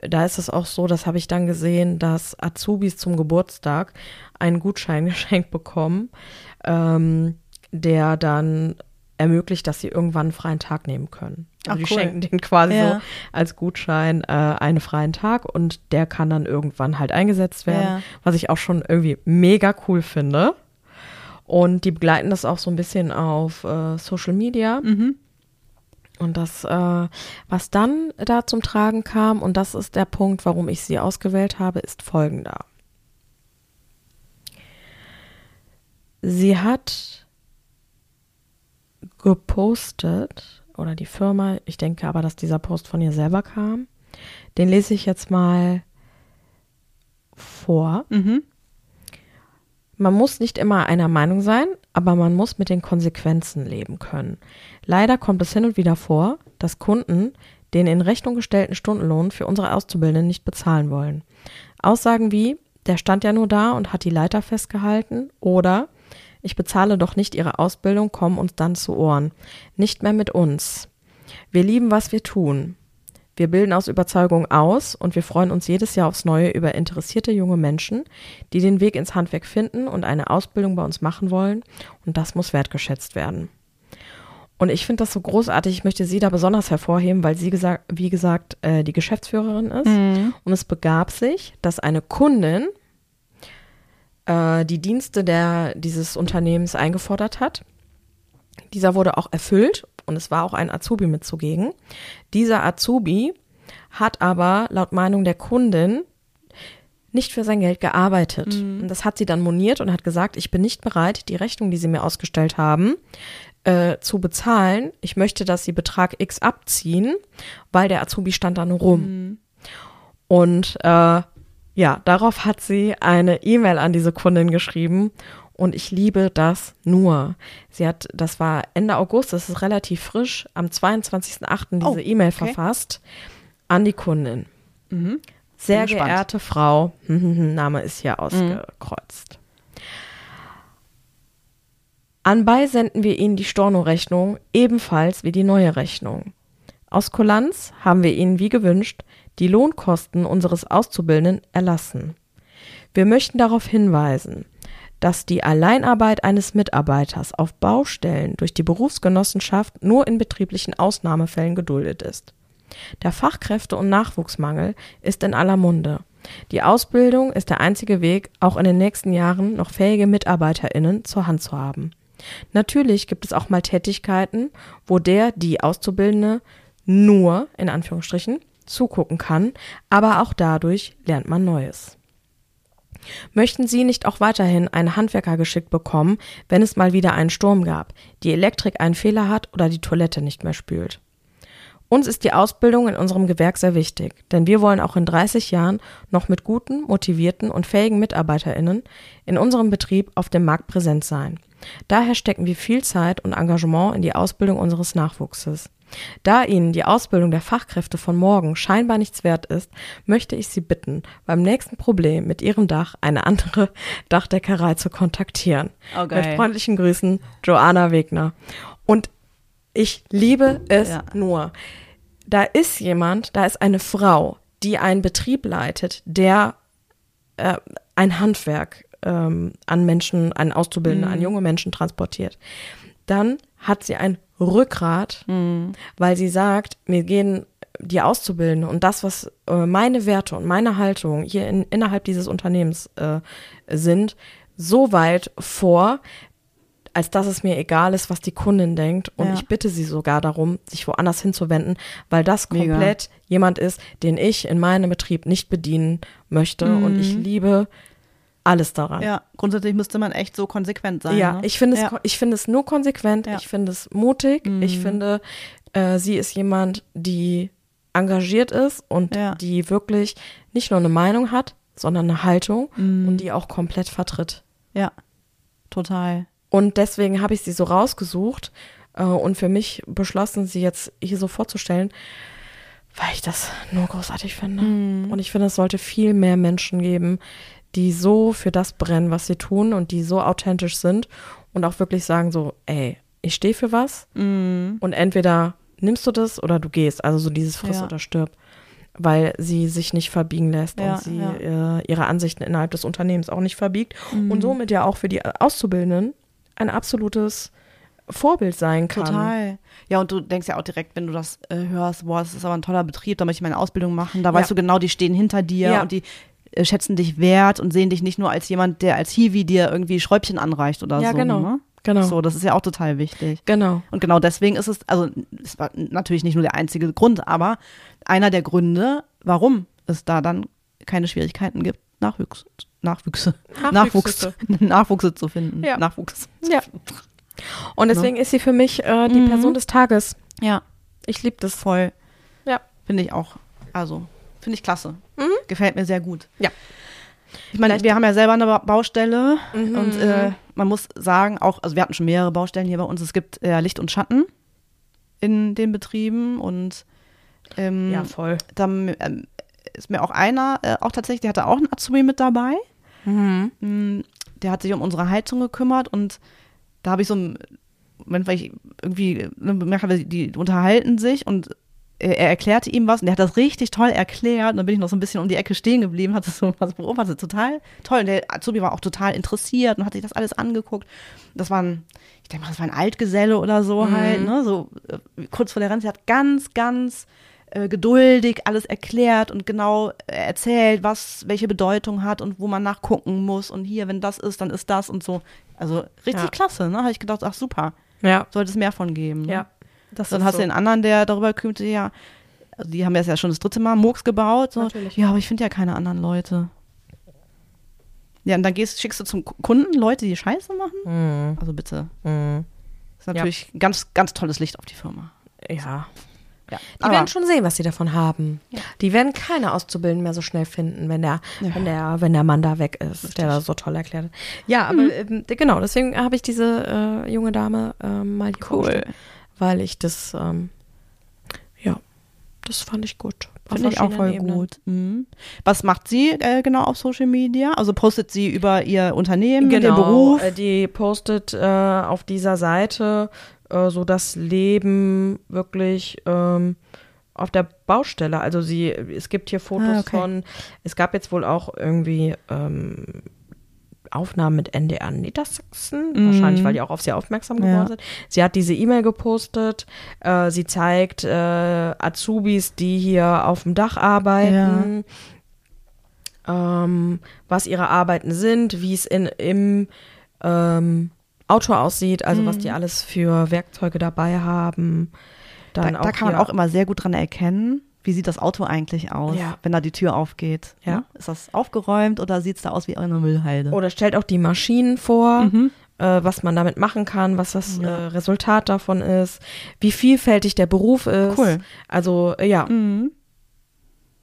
da ist es auch so, das habe ich dann gesehen, dass Azubis zum Geburtstag einen Gutschein (laughs) geschenkt bekommen, ähm, der dann ermöglicht, dass sie irgendwann einen freien Tag nehmen können. Also Ach, die cool. schenken den quasi Ja. so als Gutschein äh, einen freien Tag und der kann dann irgendwann halt eingesetzt werden, Ja. was ich auch schon irgendwie mega cool finde. Und die begleiten das auch so ein bisschen auf äh, Social Media. Mhm. Und das, äh, was dann da zum Tragen kam, und das ist der Punkt, warum ich sie ausgewählt habe, ist folgender. Sie hat gepostet, oder die Firma, ich denke aber, dass dieser Post von ihr selber kam. Den lese ich jetzt mal vor. Mhm. Man muss nicht immer einer Meinung sein, aber man muss mit den Konsequenzen leben können. Leider kommt es hin und wieder vor, dass Kunden den in Rechnung gestellten Stundenlohn für unsere Auszubildenden nicht bezahlen wollen. Aussagen wie, der stand ja nur da und hat die Leiter festgehalten oder ich bezahle doch nicht ihre Ausbildung, kommen uns dann zu Ohren. Nicht mehr mit uns. Wir lieben, was wir tun. Wir bilden aus Überzeugung aus und wir freuen uns jedes Jahr aufs Neue über interessierte junge Menschen, die den Weg ins Handwerk finden und eine Ausbildung bei uns machen wollen. Und das muss wertgeschätzt werden. Und ich finde das so großartig. Ich möchte sie da besonders hervorheben, weil sie, gesagt, wie gesagt, äh, die Geschäftsführerin ist. Mhm. Und es begab sich, dass eine Kundin äh, die Dienste der, dieses Unternehmens eingefordert hat. Dieser wurde auch erfüllt und es war auch ein Azubi mit zugegen. Dieser Azubi hat aber laut Meinung der Kundin nicht für sein Geld gearbeitet. Und das hat sie dann moniert und hat gesagt, ich bin nicht bereit, die Rechnung, die sie mir ausgestellt haben, äh, zu bezahlen. Ich möchte, dass sie Betrag X abziehen, weil der Azubi stand da nur rum. Und äh, ja, darauf hat sie eine E-Mail an diese Kundin geschrieben und ich liebe das nur. Sie hat, das war Ende August, das ist relativ frisch, am 22.08. diese Oh, E-Mail okay. verfasst an die Kundin. Mhm. Sehr Bin gespannt. geehrte Frau, (laughs) Name ist hier ausgekreuzt. Anbei senden wir Ihnen die Storno-Rechnung ebenfalls wie die neue Rechnung. Aus Kulanz haben wir Ihnen wie gewünscht die Lohnkosten unseres Auszubildenden erlassen. Wir möchten darauf hinweisen, dass die Alleinarbeit eines Mitarbeiters auf Baustellen durch die Berufsgenossenschaft nur in betrieblichen Ausnahmefällen geduldet ist. Der Fachkräfte- und Nachwuchsmangel ist in aller Munde. Die Ausbildung ist der einzige Weg, auch in den nächsten Jahren noch fähige MitarbeiterInnen zur Hand zu haben. Natürlich gibt es auch mal Tätigkeiten, wo der, die Auszubildende nur, in Anführungsstrichen, zugucken kann, aber auch dadurch lernt man Neues. Möchten Sie nicht auch weiterhin einen Handwerker geschickt bekommen, wenn es mal wieder einen Sturm gab, die Elektrik einen Fehler hat oder die Toilette nicht mehr spült? Uns ist die Ausbildung in unserem Gewerk sehr wichtig, denn wir wollen auch in 30 Jahren noch mit guten, motivierten und fähigen MitarbeiterInnen in unserem Betrieb auf dem Markt präsent sein. Daher stecken wir viel Zeit und Engagement in die Ausbildung unseres Nachwuchses. Da Ihnen die Ausbildung der Fachkräfte von morgen scheinbar nichts wert ist, möchte ich Sie bitten, beim nächsten Problem mit Ihrem Dach eine andere (laughs) Dachdeckerei zu kontaktieren. Okay. Mit freundlichen Grüßen, Joanna Wegner. Und ich liebe es Ja. nur. Da ist jemand, da ist eine Frau, die einen Betrieb leitet, der äh, ein Handwerk ähm, an Menschen, an Auszubildende, an junge Menschen transportiert. Dann hat sie ein Rückgrat, weil sie sagt, mir gehen die Auszubildende und das, was äh, meine Werte und meine Haltung hier in, innerhalb dieses Unternehmens äh, sind, so weit vor, als dass es mir egal ist, was die Kundin denkt. Und Ja. ich bitte sie sogar darum, sich woanders hinzuwenden, weil das Mega. komplett jemand ist, den ich in meinem Betrieb nicht bedienen möchte. Und ich liebe alles daran. Mhm. Ja, grundsätzlich müsste man echt so konsequent sein. Ja, ne? ich finde es, ja. ich finde es nur konsequent. Ja. Mhm. Ich finde es mutig. Ich finde, äh, sie ist jemand, die engagiert ist und Ja. die wirklich nicht nur eine Meinung hat, sondern eine Haltung Mhm. und die auch komplett vertritt. Ja, total. Und deswegen habe ich sie so rausgesucht äh, und für mich beschlossen, sie jetzt hier so vorzustellen, weil ich das nur großartig finde. Mhm. Und ich finde, es sollte viel mehr Menschen geben, die so für das brennen, was sie tun und die so authentisch sind und auch wirklich sagen so, ey, ich stehe für was Mhm. und entweder nimmst du das oder du gehst. Also so dieses Friss Ja. oder stirb. Weil sie sich nicht verbiegen lässt Ja, und sie ja. äh, ihre Ansichten innerhalb des Unternehmens auch nicht verbiegt Mhm. und somit ja auch für die Auszubildenden ein absolutes Vorbild sein kann. Total. Ja, und du denkst ja auch direkt, wenn du das äh, hörst, boah, das ist aber ein toller Betrieb, da möchte ich meine Ausbildung machen. Da weißt du genau, die stehen hinter dir und die äh, schätzen dich wert und sehen dich nicht nur als jemand, der als Hiwi dir irgendwie Schräubchen anreicht oder Ja, so. genau. Ne? Genau. So, das ist ja auch total wichtig. Genau. Und genau deswegen ist es, also es war natürlich nicht nur der einzige Grund, aber einer der Gründe, warum es da dann keine Schwierigkeiten gibt, Nachwuchs, Nachwüchse, Nachwuchs. (laughs) Nachwuchse zu finden. Ja. Nachwuchs. Ja. Und deswegen ist sie für mich äh, die Mhm. Person des Tages. Ja, Ich liebe das. voll. Ja. Finde ich auch. Also, finde ich klasse. Gefällt mir sehr gut. Ja. Ich meine, wir haben ja selber eine Ba- Baustelle Mhm. und äh, man muss sagen, auch, also wir hatten schon mehrere Baustellen hier bei uns. Es gibt äh, Licht und Schatten in den Betrieben und ähm, Ja, voll. dann ähm, ist mir auch einer, äh, auch tatsächlich, der hatte auch einen Azubi mit dabei. Mhm. Mm, Der hat sich um unsere Heizung gekümmert und da habe ich so einen Moment, weil ich irgendwie ne, bemerkt habe, die unterhalten sich und er, er erklärte ihm was und der hat das richtig toll erklärt. Und dann bin ich noch so ein bisschen um die Ecke stehen geblieben, hatte so was beobachtet, total toll. Und der Azubi war auch total interessiert und hat sich das alles angeguckt. Das war ein, ich denke mal, das war ein Altgeselle oder so halt, ne, so äh, kurz vor der Rente. Er hat ganz, ganz äh, geduldig alles erklärt und genau äh, erzählt, was welche Bedeutung hat und wo man nachgucken muss und hier, wenn das ist, dann ist das und so. Also richtig Ja. klasse, ne? Habe ich gedacht, ach super, Ja. sollte es mehr von geben. Ne? Ja. Das Dann hast so. du den anderen, der darüber kümmert, ja, also die haben jetzt ja schon das dritte Mal Murks gebaut. So. Natürlich. Ja, aber ich finde ja keine anderen Leute. Ja, und dann gehst, schickst du zum Ku- Kunden Leute, die Scheiße machen. Mhm. Also bitte. Mhm. Das ist natürlich ganz, ganz tolles Licht auf die Firma. Ja. Ja. Die Aber, werden schon sehen, was sie davon haben. Die werden keine Auszubildenden mehr so schnell finden, wenn der, Ja. wenn der, wenn der Mann da weg ist, der das so toll erklärt hat. Ja, aber ähm, genau, deswegen habe ich diese äh, junge Dame ähm, mal hier Cool. Weil ich das, ähm, ja, das fand ich gut. Finde ich auch voll Ebenen. gut. Mhm. Was macht sie äh, genau auf Social Media? Also postet sie über ihr Unternehmen, den Genau, Beruf? äh, die postet äh, auf dieser Seite äh, so das Leben wirklich ähm, auf der Baustelle. Also sie, es gibt hier Fotos Ah, okay. von, es gab jetzt wohl auch irgendwie ähm, Aufnahmen mit NDR Niedersachsen, Mhm. wahrscheinlich, weil die auch auf sie aufmerksam geworden Ja. sind. Sie hat diese E-Mail gepostet, äh, sie zeigt äh, Azubis, die hier auf dem Dach arbeiten, ähm, was ihre Arbeiten sind, wie es in, im ähm, Auto aussieht, also was Mhm. die alles für Werkzeuge dabei haben. Da, Dann da kann man auch immer sehr gut dran erkennen, wie sieht das Auto eigentlich aus, Ja. wenn da die Tür aufgeht. Ja. Ne? Ist das aufgeräumt oder sieht es da aus wie eine Müllhalde? Oder stellt auch die Maschinen vor, Mhm. äh, was man damit machen kann, was das äh, Resultat davon ist, wie vielfältig der Beruf ist. Cool. Also äh, ja, Mhm.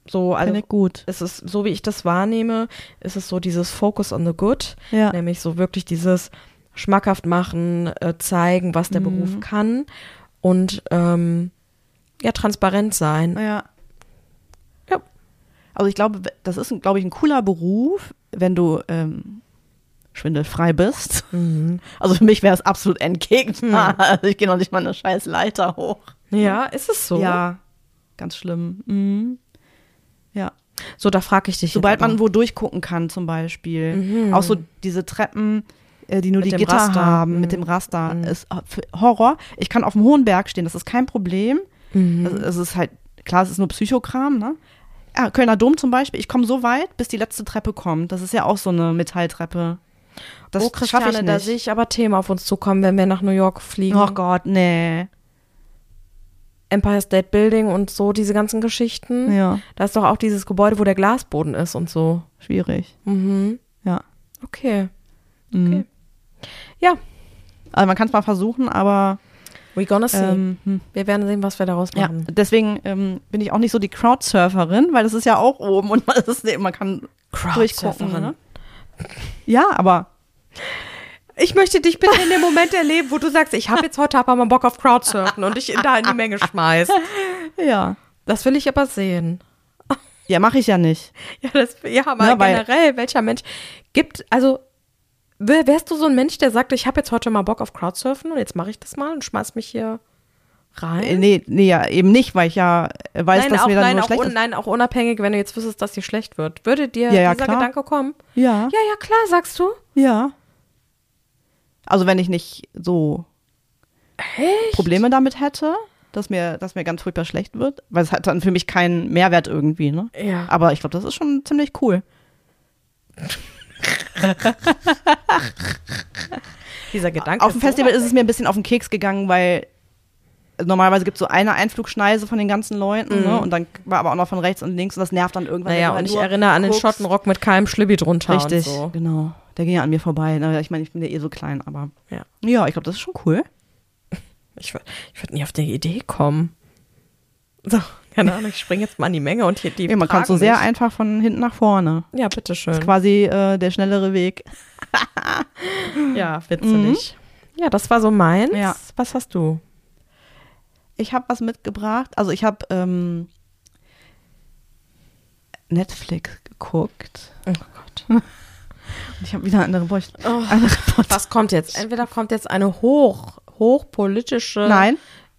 so also Finde ich gut. es ist so wie ich das wahrnehme, ist es so dieses Focus on the good, Ja. nämlich so wirklich dieses schmackhaft machen, äh, zeigen, was der Mhm. Beruf kann und ähm, ja transparent sein. Ja. Ja. Also ich glaube, das ist, glaube ich, ein cooler Beruf, wenn du ähm, schwindelfrei bist. Mhm. (laughs) Also für mich wäre es absolut entgegnet. Also (laughs) ich gehe noch nicht mal eine scheiß Leiter hoch. Ja, ist es so? Ja, ganz schlimm. Mhm. Ja. So, da frage ich dich. Sobald man wo durchgucken kann, zum Beispiel. Mhm. Auch so diese Treppen, äh, die nur Mit die Gitter Raster. haben, mit Mhm. dem Raster, Mhm. ist äh, Horror. Ich kann auf dem hohen Berg stehen, das ist kein Problem. Mhm. Es, es ist halt, klar, es ist nur Psychokram, ne? Ja, Kölner Dom zum Beispiel, ich komme so weit, bis die letzte Treppe kommt. Das ist ja auch so eine Metalltreppe. Das oh, schaffe Christiane, ich da nicht. sehe ich aber Themen auf uns zukommen, wenn wir nach New York fliegen. Oh Gott, nee. Empire State Building und so, diese ganzen Geschichten. Ja, Da ist doch auch dieses Gebäude, wo der Glasboden ist und so. schwierig. Mhm. Ja. Okay. Mhm. Okay. Ja, Also man kann es mal versuchen, aber we gonna see. ähm, hm. wir werden sehen, was wir daraus ja, machen. deswegen ähm, bin ich auch nicht so die Crowdsurferin, weil das ist ja auch oben und (laughs) man, ist, man kann durchgucken. Ne? Ja, aber Ich möchte dich bitte in dem Moment erleben, wo du sagst, ich habe jetzt heute aber mal Bock auf Crowdsurfen und dich in da in die Menge schmeißt. (laughs) ja. Das will ich aber sehen. Ja, mache ich ja nicht. Ja, das, ja aber Ja, weil- generell, welcher Mensch gibt, also wärst du so ein Mensch, der sagt, ich habe jetzt heute mal Bock auf Crowdsurfen und jetzt mache ich das mal und schmeiß mich hier rein? Äh, Nee, nee, ja, eben nicht, weil ich ja äh, weiß, nein, dass auch, mir dann nein, nur auch schlecht ist. nein, auch unabhängig, wenn du jetzt wüsstest, dass dir schlecht wird. Würde dir Ja, ja, dieser klar. Gedanke kommen? Ja, Ja, ja, klar, sagst du. ja. Also wenn ich nicht so Echt? Probleme damit hätte, dass mir, dass mir ganz furchtbar schlecht wird, weil es hat dann für mich keinen Mehrwert irgendwie, ne? Ja. Aber ich glaube, das ist schon ziemlich cool. (laughs) Dieser Gedanke. Auf dem Festival ist es mir ein bisschen auf den Keks gegangen, weil normalerweise gibt es so eine Einflugschneise von den ganzen Leuten, ne? Und dann war aber auch noch von rechts und links und das nervt dann irgendwann. Naja, und ich erinnere an den. Schottenrock mit keinem Schlibbi drunter Richtig, so. genau. Der ging ja an mir vorbei. Na, Ich meine, ich bin ja eh so klein, aber Ja. ja, ich glaube, das ist schon cool. (laughs) Ich, wür- ich würde nie auf die Idee kommen. So, keine Ahnung, ich springe jetzt mal in die Menge und hier die Ja, man kann so sehr mich. einfach von hinten nach vorne. Ja, bitteschön. Das ist quasi äh, der schnellere Weg. (laughs) Ja, witzig. Ja, das war so meins. Ja. Was hast du? Ich habe was mitgebracht. Also ich habe ähm, Netflix geguckt. Oh Gott. (laughs) Und ich habe wieder andere Bräuchte. Oh, was kommt jetzt? Entweder kommt jetzt eine hoch, hochpolitische Nein,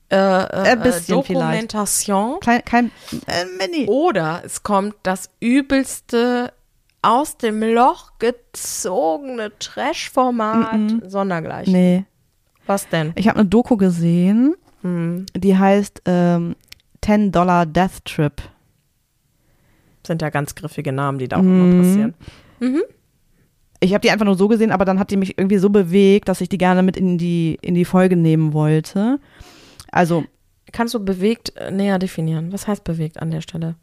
äh, äh, Ein bisschen Dokumentation kein, kein äh, Mini. oder es kommt das übelste aus dem Loch gezogene Trash-Format sondergleichen. Nee. Was denn? Ich habe eine Doku gesehen, Hm. die heißt ähm, 10 Dollar Death Trip. Sind ja ganz griffige Namen, die da auch immer passieren. Ich habe die einfach nur so gesehen, aber dann hat die mich irgendwie so bewegt, dass ich die gerne mit in die, in die Folge nehmen wollte. Also, Kannst du bewegt äh, näher definieren? Was heißt bewegt an der Stelle?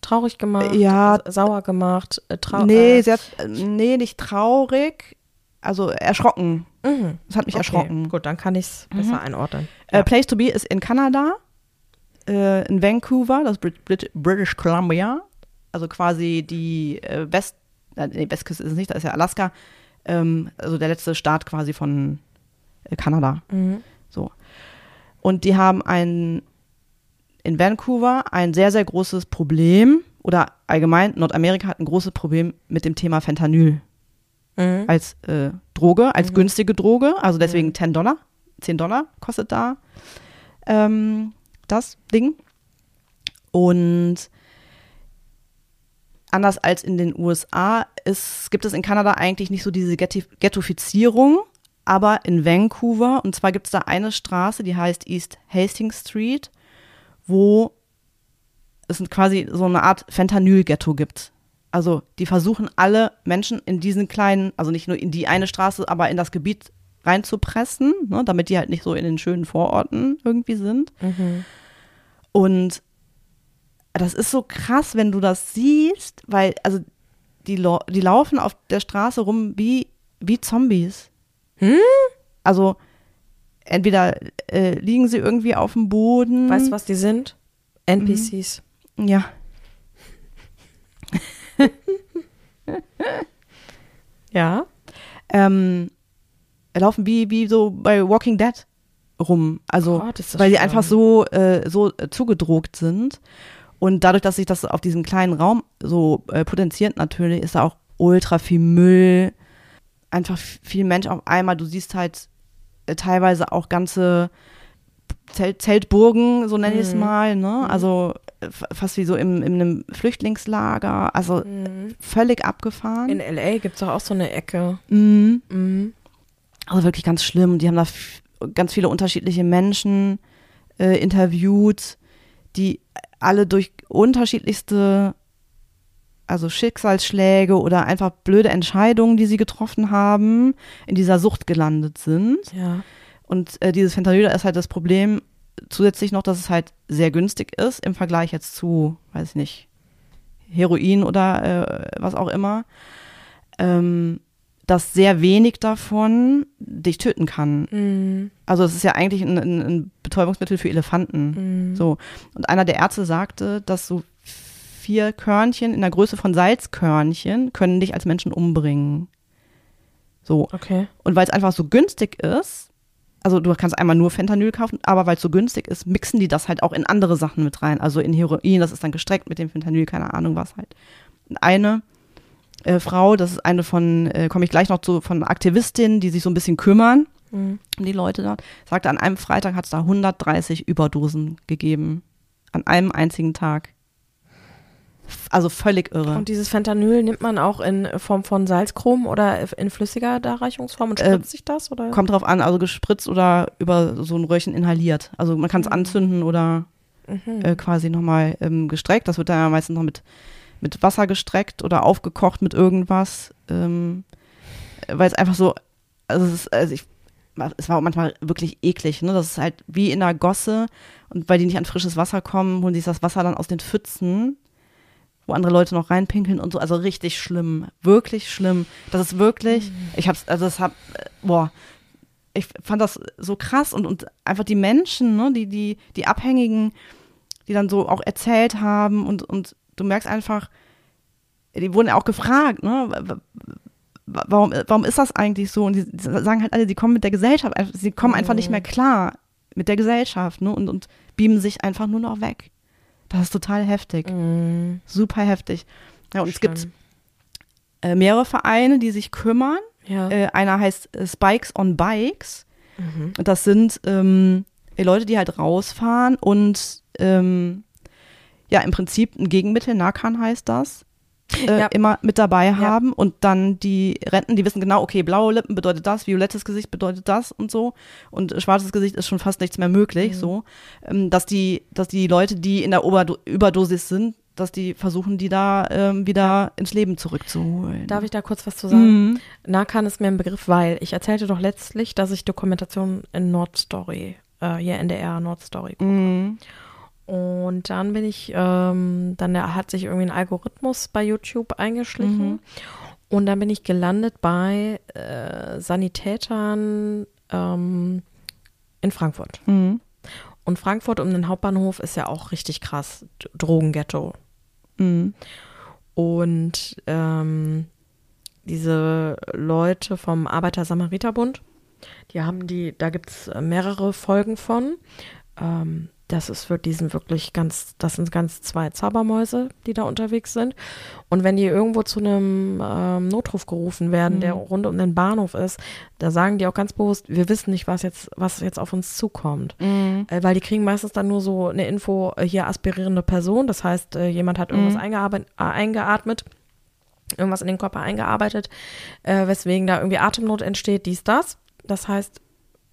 Traurig gemacht? Ja. Sauer gemacht? Äh, trau nee, äh, sehr, nee, nicht traurig. Also erschrocken. mhm. Das hat mich Okay, erschrocken. Gut, dann kann ich es besser einordnen. Äh, Place to be ist in Kanada, äh, in Vancouver, das ist Brit Brit British Columbia. Also quasi die äh, West, nee, Westküste ist es nicht, da ist ja Alaska. Ähm, also der letzte Staat quasi von Kanada. Mhm. So. Und die haben ein, in Vancouver ein sehr, sehr großes Problem, oder allgemein, Nordamerika hat ein großes Problem mit dem Thema Fentanyl Mhm. als äh, Droge, als günstige Droge. Also deswegen 10 Dollar. 10 Dollar kostet da ähm, das Ding. Und anders als in den USA ist, gibt es in Kanada eigentlich nicht so diese Ghettofizierung, aber in Vancouver, und zwar gibt es da eine Straße, die heißt East Hastings Street, wo es quasi so eine Art Fentanyl-Ghetto gibt. Also die versuchen alle Menschen in diesen kleinen, also nicht nur in die eine Straße, aber in das Gebiet reinzupressen, ne, damit die halt nicht so in den schönen Vororten irgendwie sind. Und das ist so krass, wenn du das siehst, weil, also die, die laufen auf der Straße rum wie, wie Zombies. Hm? Also entweder äh, liegen sie irgendwie auf dem Boden. Weißt du, was die sind? NPCs. Ja. (laughs) Ja. Ähm, laufen wie, wie so bei Walking Dead rum. Also, Gott, das weil die schlimm. einfach so, äh, so äh, zugedruckt sind. Und dadurch, dass sich das auf diesem kleinen Raum so äh, potenziert natürlich, ist da auch ultra viel Müll, einfach viel Mensch auf einmal. Du siehst halt äh, teilweise auch ganze Zelt Zeltburgen, so nenne ich es Mhm. mal, ne? Also äh, fast wie so im, in einem Flüchtlingslager, also völlig abgefahren. In LA gibt es doch auch so eine Ecke. Mhm. Mhm. Also wirklich ganz schlimm. Die haben da ganz viele unterschiedliche Menschen äh, interviewt, die alle durch unterschiedlichste, also Schicksalsschläge oder einfach blöde Entscheidungen, die sie getroffen haben, in dieser Sucht gelandet sind. Ja. Und äh, dieses Fentanyl, ist halt das Problem zusätzlich noch, dass es halt sehr günstig ist im Vergleich jetzt zu, weiß ich nicht, Heroin oder äh, was auch immer. Ähm, dass sehr wenig davon dich töten kann. Mhm. Also es ist ja eigentlich ein, ein, ein Betäubungsmittel für Elefanten. Mhm. So. Und einer der Ärzte sagte, dass so vier Körnchen in der Größe von Salzkörnchen können dich als Menschen umbringen. So. Okay. Und weil es einfach so günstig ist, also du kannst einmal nur Fentanyl kaufen, aber weil es so günstig ist, mixen die das halt auch in andere Sachen mit rein. Also in Heroin, das ist dann gestreckt mit dem Fentanyl, keine Ahnung was halt. Und eine äh, Frau, das ist eine von, äh, komme ich gleich noch zu, von Aktivistinnen, die sich so ein bisschen kümmern Mhm. um die Leute dort, sagte, an einem Freitag hat es da 130 Überdosen gegeben. An einem einzigen Tag. Also völlig irre. Und dieses Fentanyl nimmt man auch in Form von Salzchrom oder in flüssiger Darreichungsform und Äh, spritzt sich das? Oder? Kommt drauf an, also gespritzt oder über so ein Röhrchen inhaliert. Also man kann es anzünden oder Mhm. äh, quasi nochmal ähm, gestreckt. Das wird dann ja meistens noch mit, mit Wasser gestreckt oder aufgekocht mit irgendwas. Ähm, weil es einfach so, also es ist, also ich, es war auch manchmal wirklich eklig, ne? Das ist halt wie in einer Gosse und weil die nicht an frisches Wasser kommen, holen sich das Wasser dann aus den Pfützen, wo andere Leute noch reinpinkeln und so. Also richtig schlimm, wirklich schlimm. Das ist wirklich, ich hab's, also das hab, äh, boah, ich fand das so krass und, und einfach die Menschen, ne, die, die, die Abhängigen, die dann so auch erzählt haben und, und du merkst einfach, die wurden ja auch gefragt, ne, wa- wa- warum, warum ist das eigentlich so? Und die, sagen halt alle, die kommen mit der Gesellschaft, sie kommen einfach nicht mehr klar mit der Gesellschaft, ne, und, und beamen sich einfach nur noch weg. Das ist total heftig, Mhm. super heftig. Ja, und es gibt äh, mehrere Vereine, die sich kümmern. Ja. Äh, einer heißt äh, Spikes on Bikes. Mhm. Und das sind ähm, Leute, die halt rausfahren und ähm, ja, im Prinzip ein Gegenmittel, Narcan heißt das, äh, Ja. immer mit dabei haben und dann die Renten, die wissen genau, okay, blaue Lippen bedeutet das, violettes Gesicht bedeutet das und so und schwarzes Gesicht ist schon fast nichts mehr möglich, so, ähm, dass die, dass die Leute, die in der Oberdo Überdosis sind, dass die versuchen, die da ähm, wieder ins Leben zurückzuholen. Darf ich da kurz was zu sagen? Mhm. Narcan ist mir ein Begriff, weil ich erzählte doch letztlich, dass ich Dokumentation in Nordstory, äh, hier NDR Nordstory gucke. Mhm. Und dann bin ich, ähm, dann hat sich irgendwie ein Algorithmus bei YouTube eingeschlichen. Mhm. Und dann bin ich gelandet bei äh, Sanitätern ähm, in Frankfurt. Mhm. Und Frankfurt um den Hauptbahnhof ist ja auch richtig krass. Drogenghetto. Mhm. Und ähm, diese Leute vom Arbeiter-Samariter-Bund, die haben die, da gibt es mehrere Folgen von. Ähm, das ist wirklich, die sind wirklich ganz, das sind ganz zwei Zaubermäuse, die da unterwegs sind. Und wenn die irgendwo zu einem ähm, Notruf gerufen werden, der rund um den Bahnhof ist, da sagen die auch ganz bewusst, wir wissen nicht, was jetzt, was jetzt auf uns zukommt. Mhm. Äh, weil die kriegen meistens dann nur so eine Info, äh, hier aspirierende Person, das heißt, äh, jemand hat irgendwas eingearbeitet, äh, eingeatmet, irgendwas in den Körper eingearbeitet, äh, weswegen da irgendwie Atemnot entsteht, dies, das. Das heißt,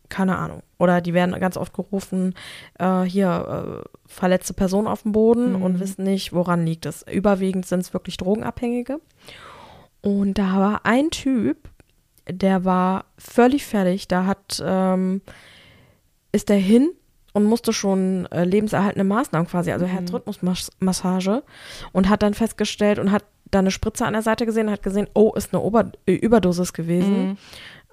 keine Ahnung. Oder die werden ganz oft gerufen, äh, hier äh, verletzte Person auf dem Boden und wissen nicht, woran liegt es. Überwiegend sind es wirklich Drogenabhängige. Und da war ein Typ, der war völlig fertig. Da hat, ähm, ist der hin und musste schon äh, lebenserhaltende Maßnahmen quasi, also Herzrhythmusmassage und hat dann festgestellt und hat da eine Spritze an der Seite gesehen, hat gesehen, oh, ist eine Ober Überdosis gewesen. Mhm.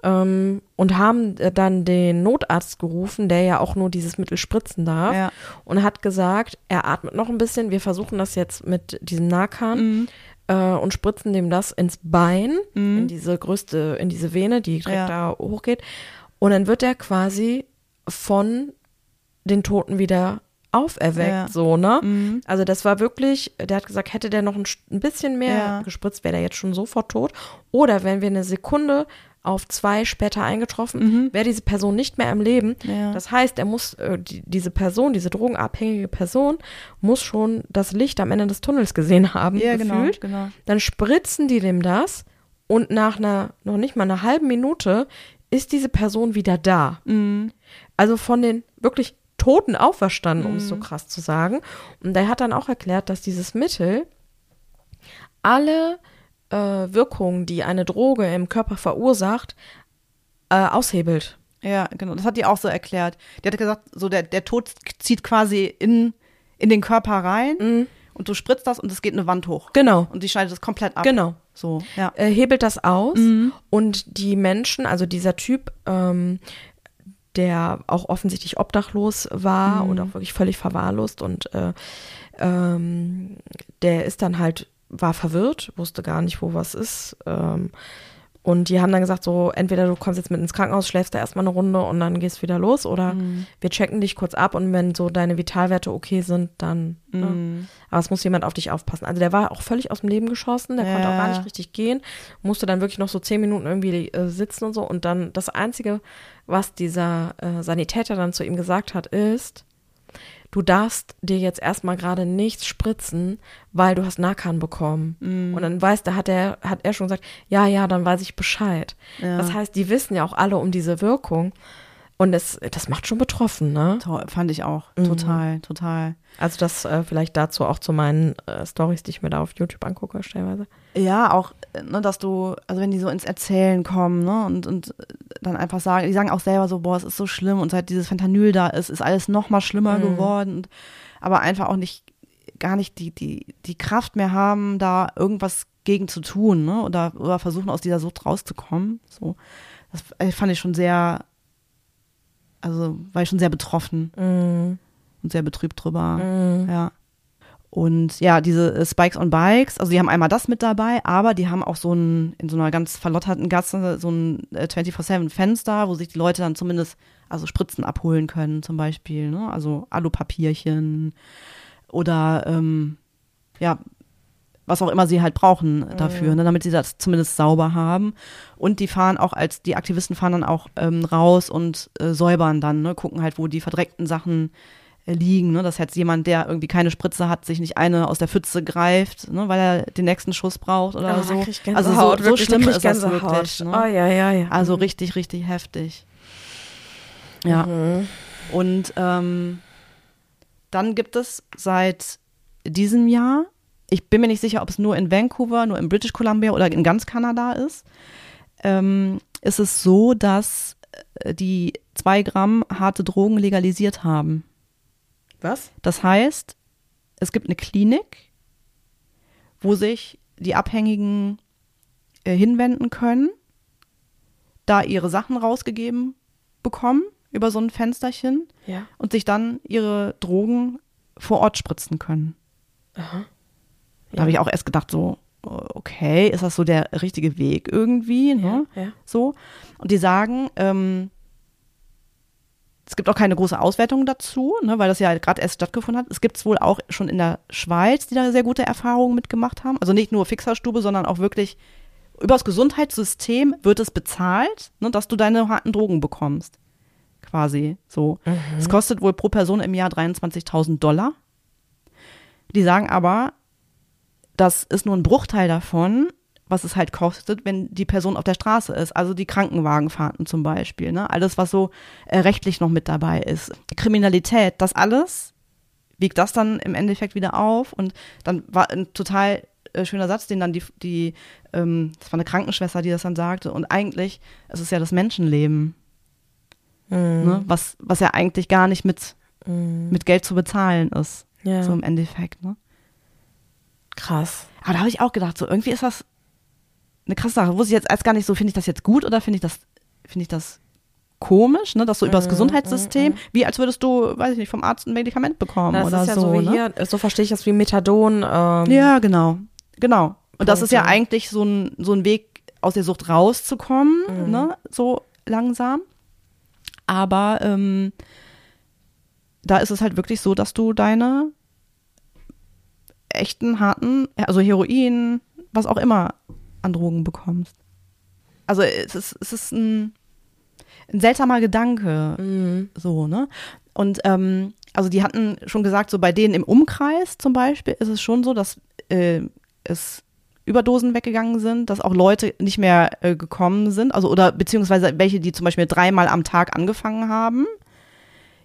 Ähm, und haben äh, dann den Notarzt gerufen, der ja auch nur dieses Mittel spritzen darf. Ja. Und hat gesagt, er atmet noch ein bisschen. Wir versuchen das jetzt mit diesem Narkan Mhm. äh, und spritzen dem das ins Bein, Mhm. in diese größte, in diese Vene, die direkt Ja. da hochgeht. Und dann wird er quasi von den Toten wieder auferweckt, Ja. so, ne? Mhm. Also das war wirklich, der hat gesagt, hätte der noch ein, ein bisschen mehr Ja. gespritzt, wäre der jetzt schon sofort tot. Oder wenn wir eine Sekunde auf zwei später eingetroffen, Mhm. wäre diese Person nicht mehr am Leben. Ja. Das heißt, er muss, äh, die, diese Person, diese drogenabhängige Person, muss schon das Licht am Ende des Tunnels gesehen haben, Ja, genau, gefühlt. genau. Dann spritzen die dem das und nach einer, noch nicht mal einer halben Minute ist diese Person wieder da. Mhm. Also von den wirklich Toten auferstanden, um es so krass zu sagen. Und er hat dann auch erklärt, dass dieses Mittel alle äh, Wirkungen, die eine Droge im Körper verursacht, äh, aushebelt. Ja, genau. Das hat die auch so erklärt. Die hat gesagt, so der, der Tod zieht quasi in, in den Körper rein und du spritzt das und es geht eine Wand hoch. Genau, Und die schneidet es komplett ab. genau. So, ja. äh, hebelt das aus und die Menschen, also dieser Typ, ähm, der auch offensichtlich obdachlos war und auch wirklich völlig verwahrlost und äh, ähm, der ist dann halt, war verwirrt, wusste gar nicht, wo was ist. Ähm, und die haben dann gesagt, so, entweder du kommst jetzt mit ins Krankenhaus, schläfst da erstmal eine Runde und dann gehst wieder los oder wir checken dich kurz ab und wenn so deine Vitalwerte okay sind, dann. Ne? Aber es muss jemand auf dich aufpassen. Also der war auch völlig aus dem Leben geschossen, der konnte auch gar Ja. nicht richtig gehen, musste dann wirklich noch so zehn Minuten irgendwie äh, sitzen und so. Und dann das Einzige, was dieser äh, Sanitäter dann zu ihm gesagt hat, ist, du darfst dir jetzt erstmal gerade nichts spritzen, weil du hast Narkan bekommen. Und dann weiß, da hat er, hat er schon gesagt, ja, ja, dann weiß ich Bescheid. Ja. Das heißt, die wissen ja auch alle um diese Wirkung. Und es, das macht schon betroffen, ne? Toll, fand ich auch. Mhm. Total, total. Also das äh, vielleicht dazu auch zu meinen äh, Stories, die ich mir da auf YouTube angucke, stellenweise. Ja, auch, äh, ne, dass du, also wenn die so ins Erzählen kommen, ne, und, und dann einfach sagen, die sagen auch selber so, boah, es ist so schlimm und seit dieses Fentanyl da ist, ist alles noch mal schlimmer geworden, und, aber einfach auch nicht, gar nicht die, die, die Kraft mehr haben, da irgendwas gegen zu tun, ne, oder, oder versuchen aus dieser Sucht rauszukommen, so. Das äh, fand ich schon sehr, also war ich schon sehr betroffen Mhm. und sehr betrübt drüber. Ja. Und ja, diese äh, Spikes on Bikes, also die haben einmal das mit dabei, aber die haben auch so ein, in so einer ganz verlotterten Gasse, so ein äh, 24-7-Fenster, wo sich die Leute dann zumindest, also Spritzen abholen können zum Beispiel, ne? Also Alupapierchen oder ähm, ja, was auch immer sie halt brauchen dafür, ne, damit sie das zumindest sauber haben. Und die fahren auch als, die Aktivisten fahren dann auch ähm, raus und äh, säubern dann, ne, gucken halt, wo die verdreckten Sachen äh, liegen, ne, dass jetzt jemand, der irgendwie keine Spritze hat, sich nicht eine aus der Pfütze greift, ne, weil er den nächsten Schuss braucht oder da so. Also so, Gänsehaut, so wirklich, schlimm ist das wirklich. Ne? Oh ja, ja, ja. Also richtig, richtig heftig. Ja. Mhm. Und ähm, dann gibt es seit diesem Jahr, ich bin mir nicht sicher, ob es nur in Vancouver, nur in British Columbia oder in ganz Kanada ist, ähm, ist es so, dass äh, die zwei Gramm harte Drogen legalisiert haben. Was? Das heißt, es gibt eine Klinik, wo sich die Abhängigen äh, hinwenden können, da ihre Sachen rausgegeben bekommen über so ein Fensterchen Ja. und sich dann ihre Drogen vor Ort spritzen können. Da habe ich auch erst gedacht, so, okay, ist das so der richtige Weg irgendwie? Ne? Ja, ja. So. Und die sagen, ähm, es gibt auch keine große Auswertung dazu, ne, weil das ja gerade erst stattgefunden hat. Es gibt es wohl auch schon in der Schweiz, die da sehr gute Erfahrungen mitgemacht haben. Also nicht nur Fixerstube, sondern auch wirklich übers Gesundheitssystem wird es bezahlt, ne, dass du deine harten Drogen bekommst. Quasi so. Es kostet wohl pro Person im Jahr 23.000 Dollar. Die sagen aber, das ist nur ein Bruchteil davon, was es halt kostet, wenn die Person auf der Straße ist. Also die Krankenwagenfahrten zum Beispiel. Ne? Alles, was so äh, rechtlich noch mit dabei ist. Kriminalität, das alles wiegt das dann im Endeffekt wieder auf. Und dann war ein total äh, schöner Satz, den dann die, die ähm, das war eine Krankenschwester, die das dann sagte. Und eigentlich, es ist ja das Menschenleben, ne? was, was ja eigentlich gar nicht mit, mit Geld zu bezahlen ist. Ja. So im Endeffekt, ne? Krass. Aber da habe ich auch gedacht, so irgendwie ist das eine krasse Sache. Wusste ich jetzt erst gar nicht so, finde ich das jetzt gut oder finde ich das, finde ich das komisch, ne? Dass so über das Gesundheitssystem, wie als würdest du, weiß ich nicht, vom Arzt ein Medikament bekommen Das oder ist ja so. so, wie ne? hier, so verstehe ich das wie Methadon. Ähm, Ja, genau. Genau. Und das ist ja Punkte. eigentlich so ein, so ein Weg, aus der Sucht rauszukommen, Mhm. ne? So langsam. Aber ähm, da ist es halt wirklich so, dass du deine echten, harten, also Heroin, was auch immer an Drogen bekommst. Also es ist, es ist ein, ein seltsamer Gedanke, Mhm. so, ne? Und ähm, also die hatten schon gesagt, so bei denen im Umkreis zum Beispiel ist es schon so, dass äh, es Überdosen weggegangen sind, dass auch Leute nicht mehr äh, gekommen sind, also oder beziehungsweise welche, die zum Beispiel dreimal am Tag angefangen haben,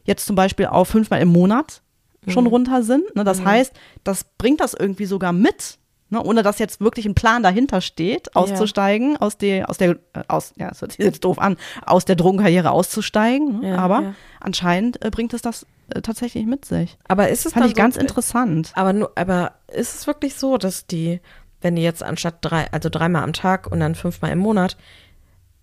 jetzt zum Beispiel auf fünfmal im Monat schon runter sind. Ne? Das heißt, das bringt das irgendwie sogar mit, ne? ohne dass jetzt wirklich ein Plan dahinter steht, auszusteigen, aus der, aus der, äh, aus, ja, das hört sich jetzt doof an, aus der Drogenkarriere auszusteigen. Ne? Ja, Aber ja. anscheinend äh, bringt es das äh, tatsächlich mit sich. Aber ist es Fand ich ganz so, interessant. Aber nur, aber ist es wirklich so, dass die, wenn die jetzt anstatt drei, also dreimal am Tag und dann fünfmal im Monat,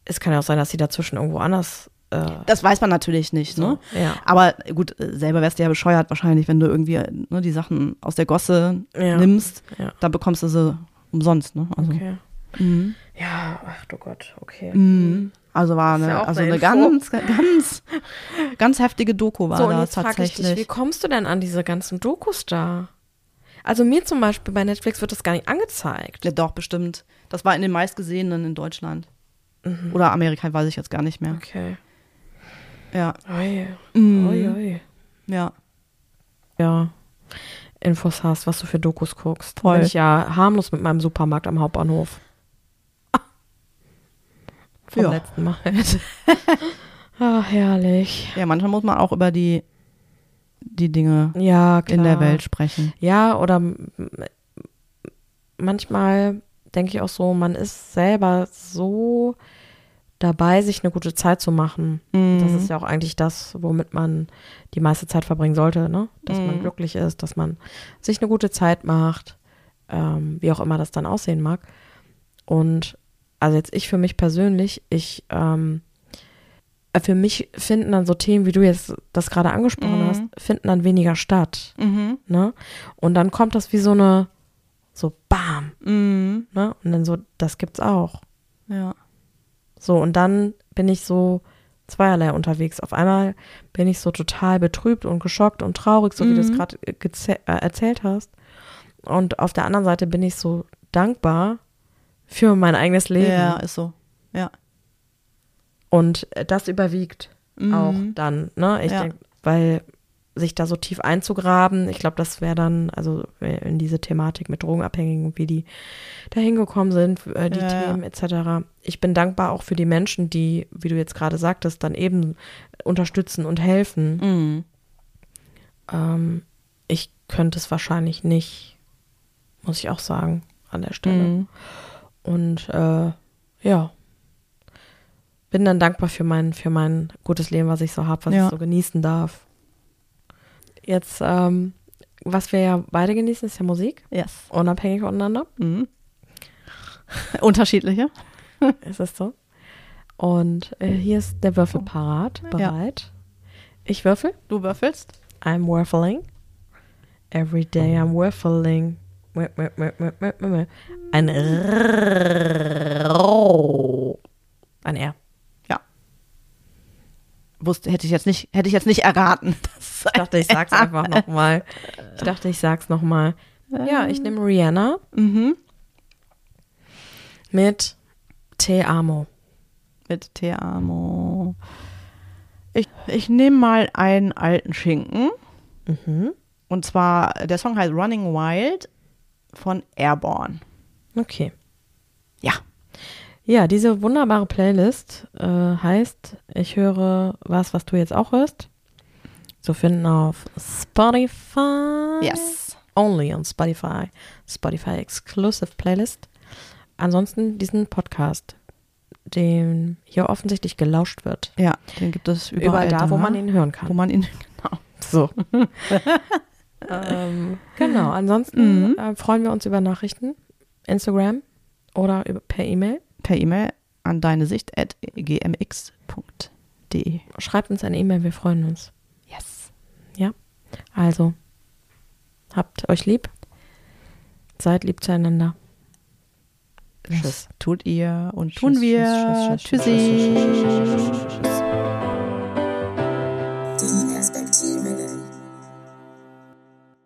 es kann ja auch sein, dass sie dazwischen irgendwo anders. Äh, Das weiß man natürlich nicht, ne? ja. Aber gut, äh, selber wärst du ja bescheuert wahrscheinlich, wenn du irgendwie ne, die Sachen aus der Gosse Ja. nimmst, Ja. dann bekommst du sie umsonst, ne? Also, Okay. mhm. Ja, ach du Gott, okay. Mhm. also war ja eine, auch also eine Info. ganz, ganz, ganz heftige Doku war So, das tatsächlich. dich, wie kommst du denn an diese ganzen Dokus da? Also mir zum Beispiel bei Netflix wird das gar nicht angezeigt. ja, doch, bestimmt. Das war in den meistgesehenen in Deutschland. Mhm. Oder Amerika, weiß ich jetzt gar nicht mehr. Okay. Ja. Ui. Mhm. Ui, ui. Ja. Ja. Infos hast, was du für Dokus guckst. Voll. Bin ich ja harmlos mit meinem Supermarkt am Hauptbahnhof. (laughs) Vom Ja. letzten Mal. (laughs) ah, herrlich. Ja, manchmal muss man auch über die, die Dinge Ja, in der Welt sprechen. Ja, oder manchmal denke ich auch so, man ist selber so dabei, sich eine gute Zeit zu machen. Mhm. Das ist ja auch eigentlich das, womit man die meiste Zeit verbringen sollte, ne? Dass man Mhm. glücklich ist, dass man sich eine gute Zeit macht, ähm, wie auch immer das dann aussehen mag. Und also jetzt ich für mich persönlich, ich ähm, äh, für mich finden dann so Themen, wie du jetzt das gerade angesprochen Mhm. hast, finden dann weniger statt. Mhm. Ne? Und dann kommt das wie so eine, so bam, Mhm. ne? Und dann so, das gibt's auch. Ja. So, und dann bin ich so zweierlei unterwegs. Auf einmal bin ich so total betrübt und geschockt und traurig, so wie du es Mhm. gerade äh, erzählt hast. Und auf der anderen Seite bin ich so dankbar für mein eigenes Leben. Ja, ist so. Ja. Und äh, das überwiegt Mhm. auch dann, ne? Ich Ja. denke, weil sich da so tief einzugraben, ich glaube, das wäre dann, also äh, in diese Thematik mit Drogenabhängigen wie die da hingekommen sind, äh, die ja. Themen etc. Ich bin dankbar auch für die Menschen, die, wie du jetzt gerade sagtest, dann eben unterstützen und helfen. Mhm. Ähm, ich könnte es wahrscheinlich nicht, muss ich auch sagen, an der Stelle. Mhm. Und äh, ja, bin dann dankbar für mein, für mein gutes Leben, was ich so habe, was Ja. ich so genießen darf. Jetzt, ähm, was wir ja beide genießen, ist ja Musik, Yes. unabhängig voneinander. Mhm. (laughs) Unterschiedliche. (laughs) ist es so. Und äh, hier ist der Würfel parat, Ja. bereit. Ich würfel. Du würfelst? I'm würfeling. Every day I'm würfeling. Ein R. Ein R. Wusste, hätte ich jetzt nicht, hätte ich jetzt nicht erraten. (laughs) Das Ich dachte, ich sag's einfach nochmal. Ich dachte, ich sag's nochmal. Ja, ich nehme Rihanna Mhm. mit Te Amo. Mit Te Amo. Ich, ich nehme mal einen alten Schinken. Mhm. Und zwar, der Song heißt Running Wild von Airborne. Okay. Ja. Ja, diese wunderbare Playlist äh, heißt, ich höre was, was du jetzt auch hörst. Zu finden auf Spotify. Yes. only on Spotify. Spotify Exclusive Playlist. Ansonsten diesen Podcast, dem hier offensichtlich gelauscht wird. Ja, den gibt es überall, Überall da, wo man ihn hören kann. wo man ihn, (laughs) genau. So. ähm, genau, ansonsten Mhm. äh, freuen wir uns über Nachrichten, Instagram oder über, per E-Mail. Per E-Mail an deine Sicht at gmx.de. Schreibt uns eine E-Mail, wir freuen uns. Yes. Also, habt euch lieb, seid lieb zueinander. Tschüss. Tut ihr und tun wir. tschüss, tschüss, tschüss, Tschüssi. tschüss, tschüss, tschüss, tschüss, tschüss.